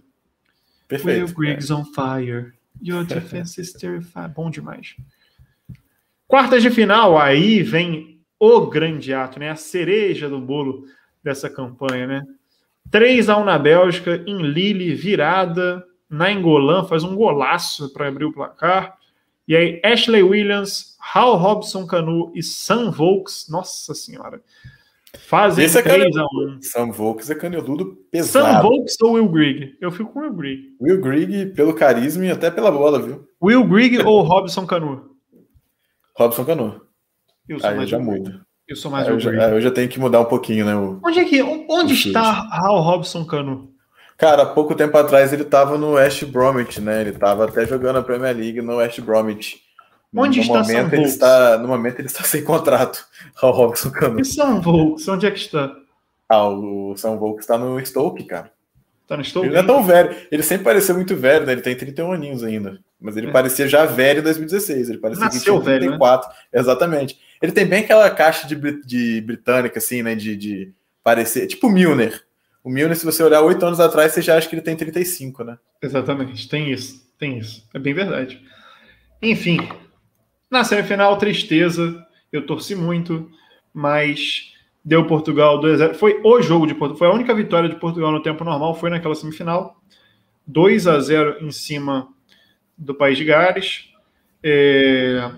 Perfeito. Will Grigg's é. on fire. Your defense is terrified. Bom demais. Quartas de final, aí vem o grande ato, né? A cereja do bolo dessa campanha, né? 3 a 1 na Bélgica, em Lille, virada. Na Engolã, faz um golaço para abrir o placar. E aí, Ashley Williams, Hal Robson Canu e Sam Volks, nossa senhora, fazem Esse é 3 a 1 Sam Volks é caneludo pesado. Sam Volks ou Will Grigg? Eu fico com o Will Grigg. Will Grigg pelo carisma e até pela bola, viu? Will Grigg ou Robson Canu? Robson Canu. Eu sou Aí mais já muda. Eu sou mais Will Grigg. Eu já tenho que mudar um pouquinho, né? O, onde é que, onde está Hal Robson Canu? Cara, há pouco tempo atrás ele estava no West Bromwich, né? Ele estava até jogando a Premier League no West Bromwich. Onde no está momento, ele está No momento ele está sem contrato, ao Robson Cano. E São Volks, onde é que está? Ah, o São Volks está no Stoke, cara. Tá no Stoke? Ele não é tão velho. Ele sempre pareceu muito velho, né? Ele tem 31 aninhos ainda. Mas ele é. parecia já velho em 2016. Ele parecia Nasceu que tinha 34. Velho, né? Exatamente. Ele tem bem aquela caixa de, de britânica, assim, né? De, de parecer. Tipo Milner. O Milner, se você olhar oito anos atrás, você já acha que ele tem 35, né? Exatamente, tem isso, tem isso. É bem verdade. Enfim, na semifinal, tristeza. Eu torci muito, mas deu Portugal 2 a 0. Foi o jogo de Portugal, foi a única vitória de Portugal no tempo normal, foi naquela semifinal. 2 a 0 em cima do País de Gales. É...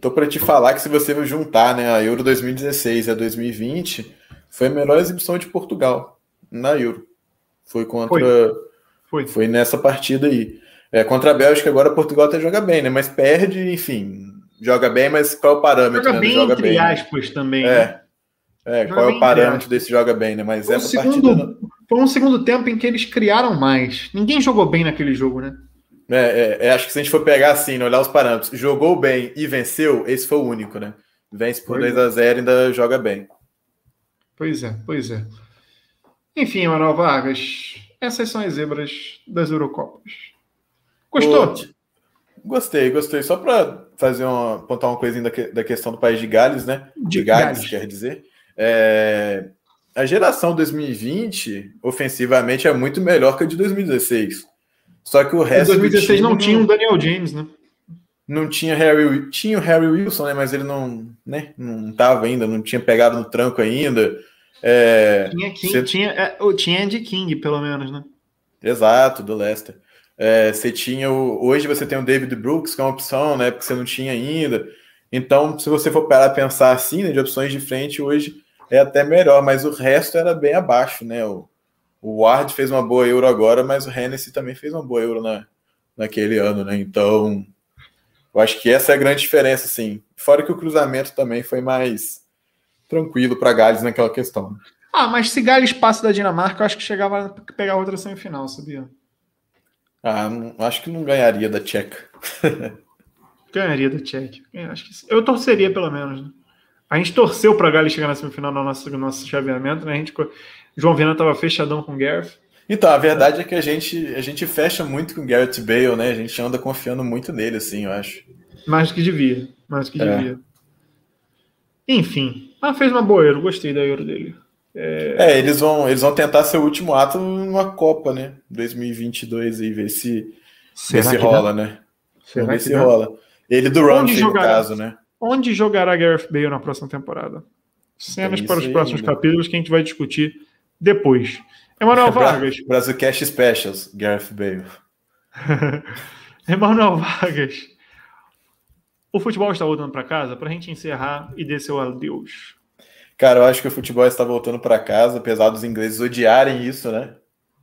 Tô para te falar que se você juntar né, a Euro 2016 e a 2020, foi a melhor exibição de Portugal na Euro. Foi contra. Foi, foi. foi nessa partida aí. É, contra a Bélgica, agora Portugal até joga bem, né? Mas perde, enfim. Joga bem, mas qual é o parâmetro? Joga né? bem, joga entre bem, né? aspas, né? também. É. Né? É, qual é o parâmetro desse joga bem, né? Mas foi essa segundo, partida. Foi um segundo tempo em que eles criaram mais. Ninguém jogou bem naquele jogo, né? É, é, é, acho que se a gente for pegar assim, né, olhar os parâmetros, jogou bem e venceu, esse foi o único, né? Vence por 2 a 0 e ainda joga bem. Pois é, pois é. Enfim, Manuel Vargas, essas são as zebras das Eurocopas. Gostou? Gostei, gostei. Só para fazer uma, apontar uma coisinha da, que, da, questão do país de Gales, né? De, de Gales, Gales, quer dizer. É, a geração 2020, ofensivamente, é muito melhor que a de 2016. Só que o resto. Em 2016 não tinha o Daniel James, né? Não tinha Harry, tinha o Harry Wilson, né? Mas ele não, né? Não tava ainda, não tinha pegado no tranco ainda. É, tinha, King, você... tinha, é, tinha Andy King, pelo menos, né? Exato, do Leicester. É, você tinha o, hoje você tem o David Brooks, que é uma opção, né? Porque você não tinha ainda. Então, se você for parar a pensar assim, né, de opções de frente, hoje é até melhor, mas o resto era bem abaixo, né? O, o Ward fez uma boa euro agora, mas o Hennessy também fez uma boa euro na, naquele ano, né? Então, eu acho que essa é a grande diferença, assim. Fora que o cruzamento também foi mais tranquilo para Gales naquela questão. Ah, mas se Gales passa da Dinamarca, eu acho que chegava a pegar outra semifinal, sabia? Ah, acho que não ganharia da Tcheca. ganharia da Tcheca. Acho que eu torceria pelo menos. Né? A gente torceu para Gales chegar na semifinal no nosso, no nosso chaveamento, né? A gente, João Viana estava fechadão com o Gareth. Então, a verdade é que a gente, a gente fecha muito com o Garrett Bale, né? A gente anda confiando muito nele, assim, eu acho. Mais do que devia. Mais que é. devia. Enfim, mas fez uma boa Euro, gostei da Euro dele. É... é, eles, vão, eles vão tentar seu último ato numa Copa, né? 2022 e ver se, ver se rola, dá? né? Será ver se dá? rola. Ele do Ramsey, no caso, né? Onde jogará Gareth Bale na próxima temporada? Cenas para os próximos ainda. capítulos que a gente vai discutir depois. Emanuel Vargas. Brasil Cash Specials, Gareth Bale. Emanuel Vargas. O futebol está voltando para casa para a gente encerrar e descer o adeus. Cara, eu acho que o futebol está voltando para casa, apesar dos ingleses odiarem isso, né?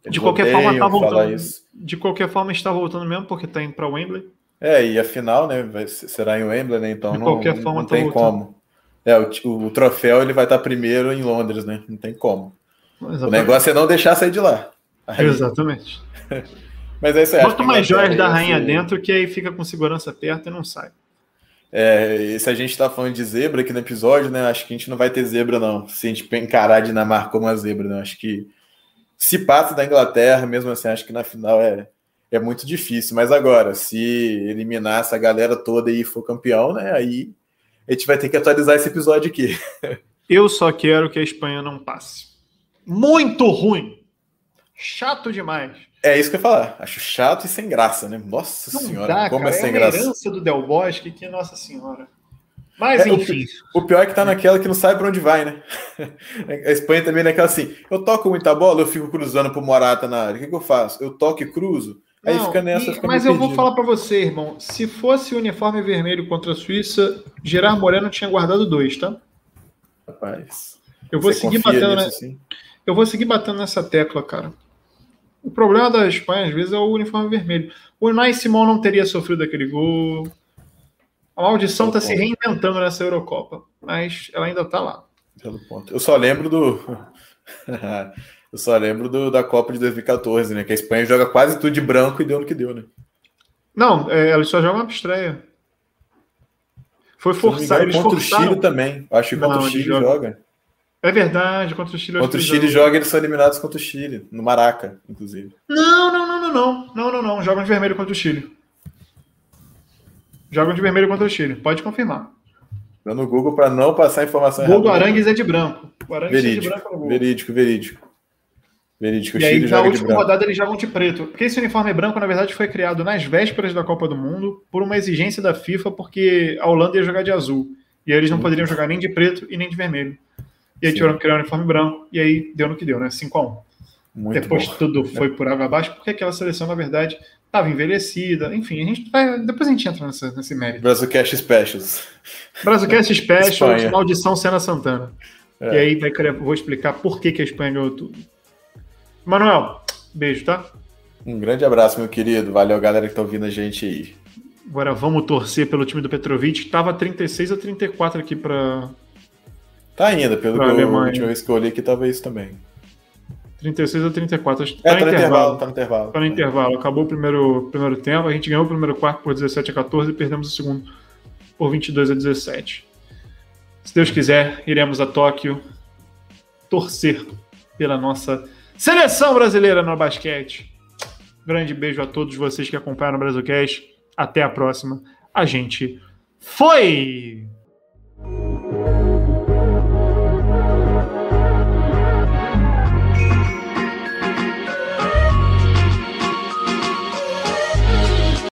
Eles de qualquer forma, tá voltando. De qualquer forma, está voltando mesmo, porque está indo para Wembley. É, e a final, né? Vai, será em Wembley, né? Então de não, não, forma, não tá tem voltando. como. É, o, o, troféu ele vai estar primeiro em Londres, né? Não tem como. Exatamente. O negócio é não deixar sair de lá. Aí... Exatamente. Mas é isso aí. Quanto mais joias da rainha dentro, que aí fica com segurança perto e não sai. É, se a gente tá falando de zebra aqui no episódio, né? Acho que a gente não vai ter zebra, não. Se a gente encarar a Dinamarca como uma zebra, né? Acho que se passa da Inglaterra, mesmo assim, acho que na final é, é muito difícil. Mas agora, se eliminar essa galera toda e for campeão, né? Aí a gente vai ter que atualizar esse episódio aqui. Eu só quero que a Espanha não passe. Muito ruim. Chato demais. É isso que eu ia falar. Acho chato e sem graça, né? Nossa não senhora, dá, como é cara. é sem é graça. É a herança do Del Bosque que, nossa senhora. Mas, é, enfim. O, o, pior é que tá naquela que não sabe para onde vai, né? A Espanha também é naquela assim, eu toco muita bola, eu fico cruzando pro Morata na área. O que, que eu faço? Eu toco e cruzo? Aí não, fica nessa. E, fica mas eu vou falar para você, irmão. Se fosse o uniforme vermelho contra a Suíça, Gerard Moreno tinha guardado dois, tá? Rapaz. Eu vou seguir batendo. Nisso, assim? Eu vou seguir batendo nessa tecla, cara. O problema da Espanha, às vezes, é o uniforme vermelho. O Unai Simon não teria sofrido aquele gol. A maldição está se reinventando nessa Eurocopa, mas ela ainda está lá. Pelo ponto. Eu só lembro do. Eu só lembro do, da Copa de 2014, né? Que a Espanha joga quase tudo de branco e deu no que deu, né? Não, é, eles só jogam uma estreia. Foi forçado. Contra forçaram. o Chile também. Acho que contra não, o Chile joga. joga. É verdade, contra o Chile. Contra o Chile joga, eles são eliminados contra o Chile, no Maraca, inclusive. Não, não, não, não, não. Não, não, não. Jogam de vermelho contra o Chile. Jogam de vermelho contra o Chile. Pode confirmar. Dando no Google para não passar informação errada. Do Arangues é de branco. O Arangues verídico, é de branco no. Verídico, verídico. Verídico. E aí, na última rodada, eles jogam de preto. Porque esse uniforme branco, na verdade, foi criado nas vésperas da Copa do Mundo por uma exigência da FIFA, porque a Holanda ia jogar de azul. E aí eles não poderiam jogar nem de preto e nem de vermelho. E aí Sim. tiveram que criar um uniforme branco, e aí deu no que deu, né? 5x1. Muito Depois bom. tudo foi por água abaixo, porque aquela seleção, na verdade, estava envelhecida. Enfim, a gente vai. Depois a gente entra nessa, nesse mérito. Brazucast Specials. Brazucast Specials, Maldição Senna Santana. É. E aí vai, vou explicar por que, que a Espanha ganhou tudo. Manuel, beijo, tá? Um grande abraço, meu querido. Valeu, galera que tá ouvindo a gente aí. Agora vamos torcer pelo time do Petrovic. Tava 36 a 34 aqui para Tá ainda, pelo que eu, última vez que eu olhei aqui tava isso também. 36 a 34. Acho que é, tá, tá no intervalo, Tá no intervalo. Tá no intervalo. Acabou o primeiro, primeiro tempo. A gente ganhou o primeiro quarto por 17 a 14 e perdemos o segundo por 22 a 17. Se Deus quiser, iremos a Tóquio torcer pela nossa seleção brasileira no basquete. Grande beijo a todos vocês que acompanharam o Brasilcast. Até a próxima. A gente foi!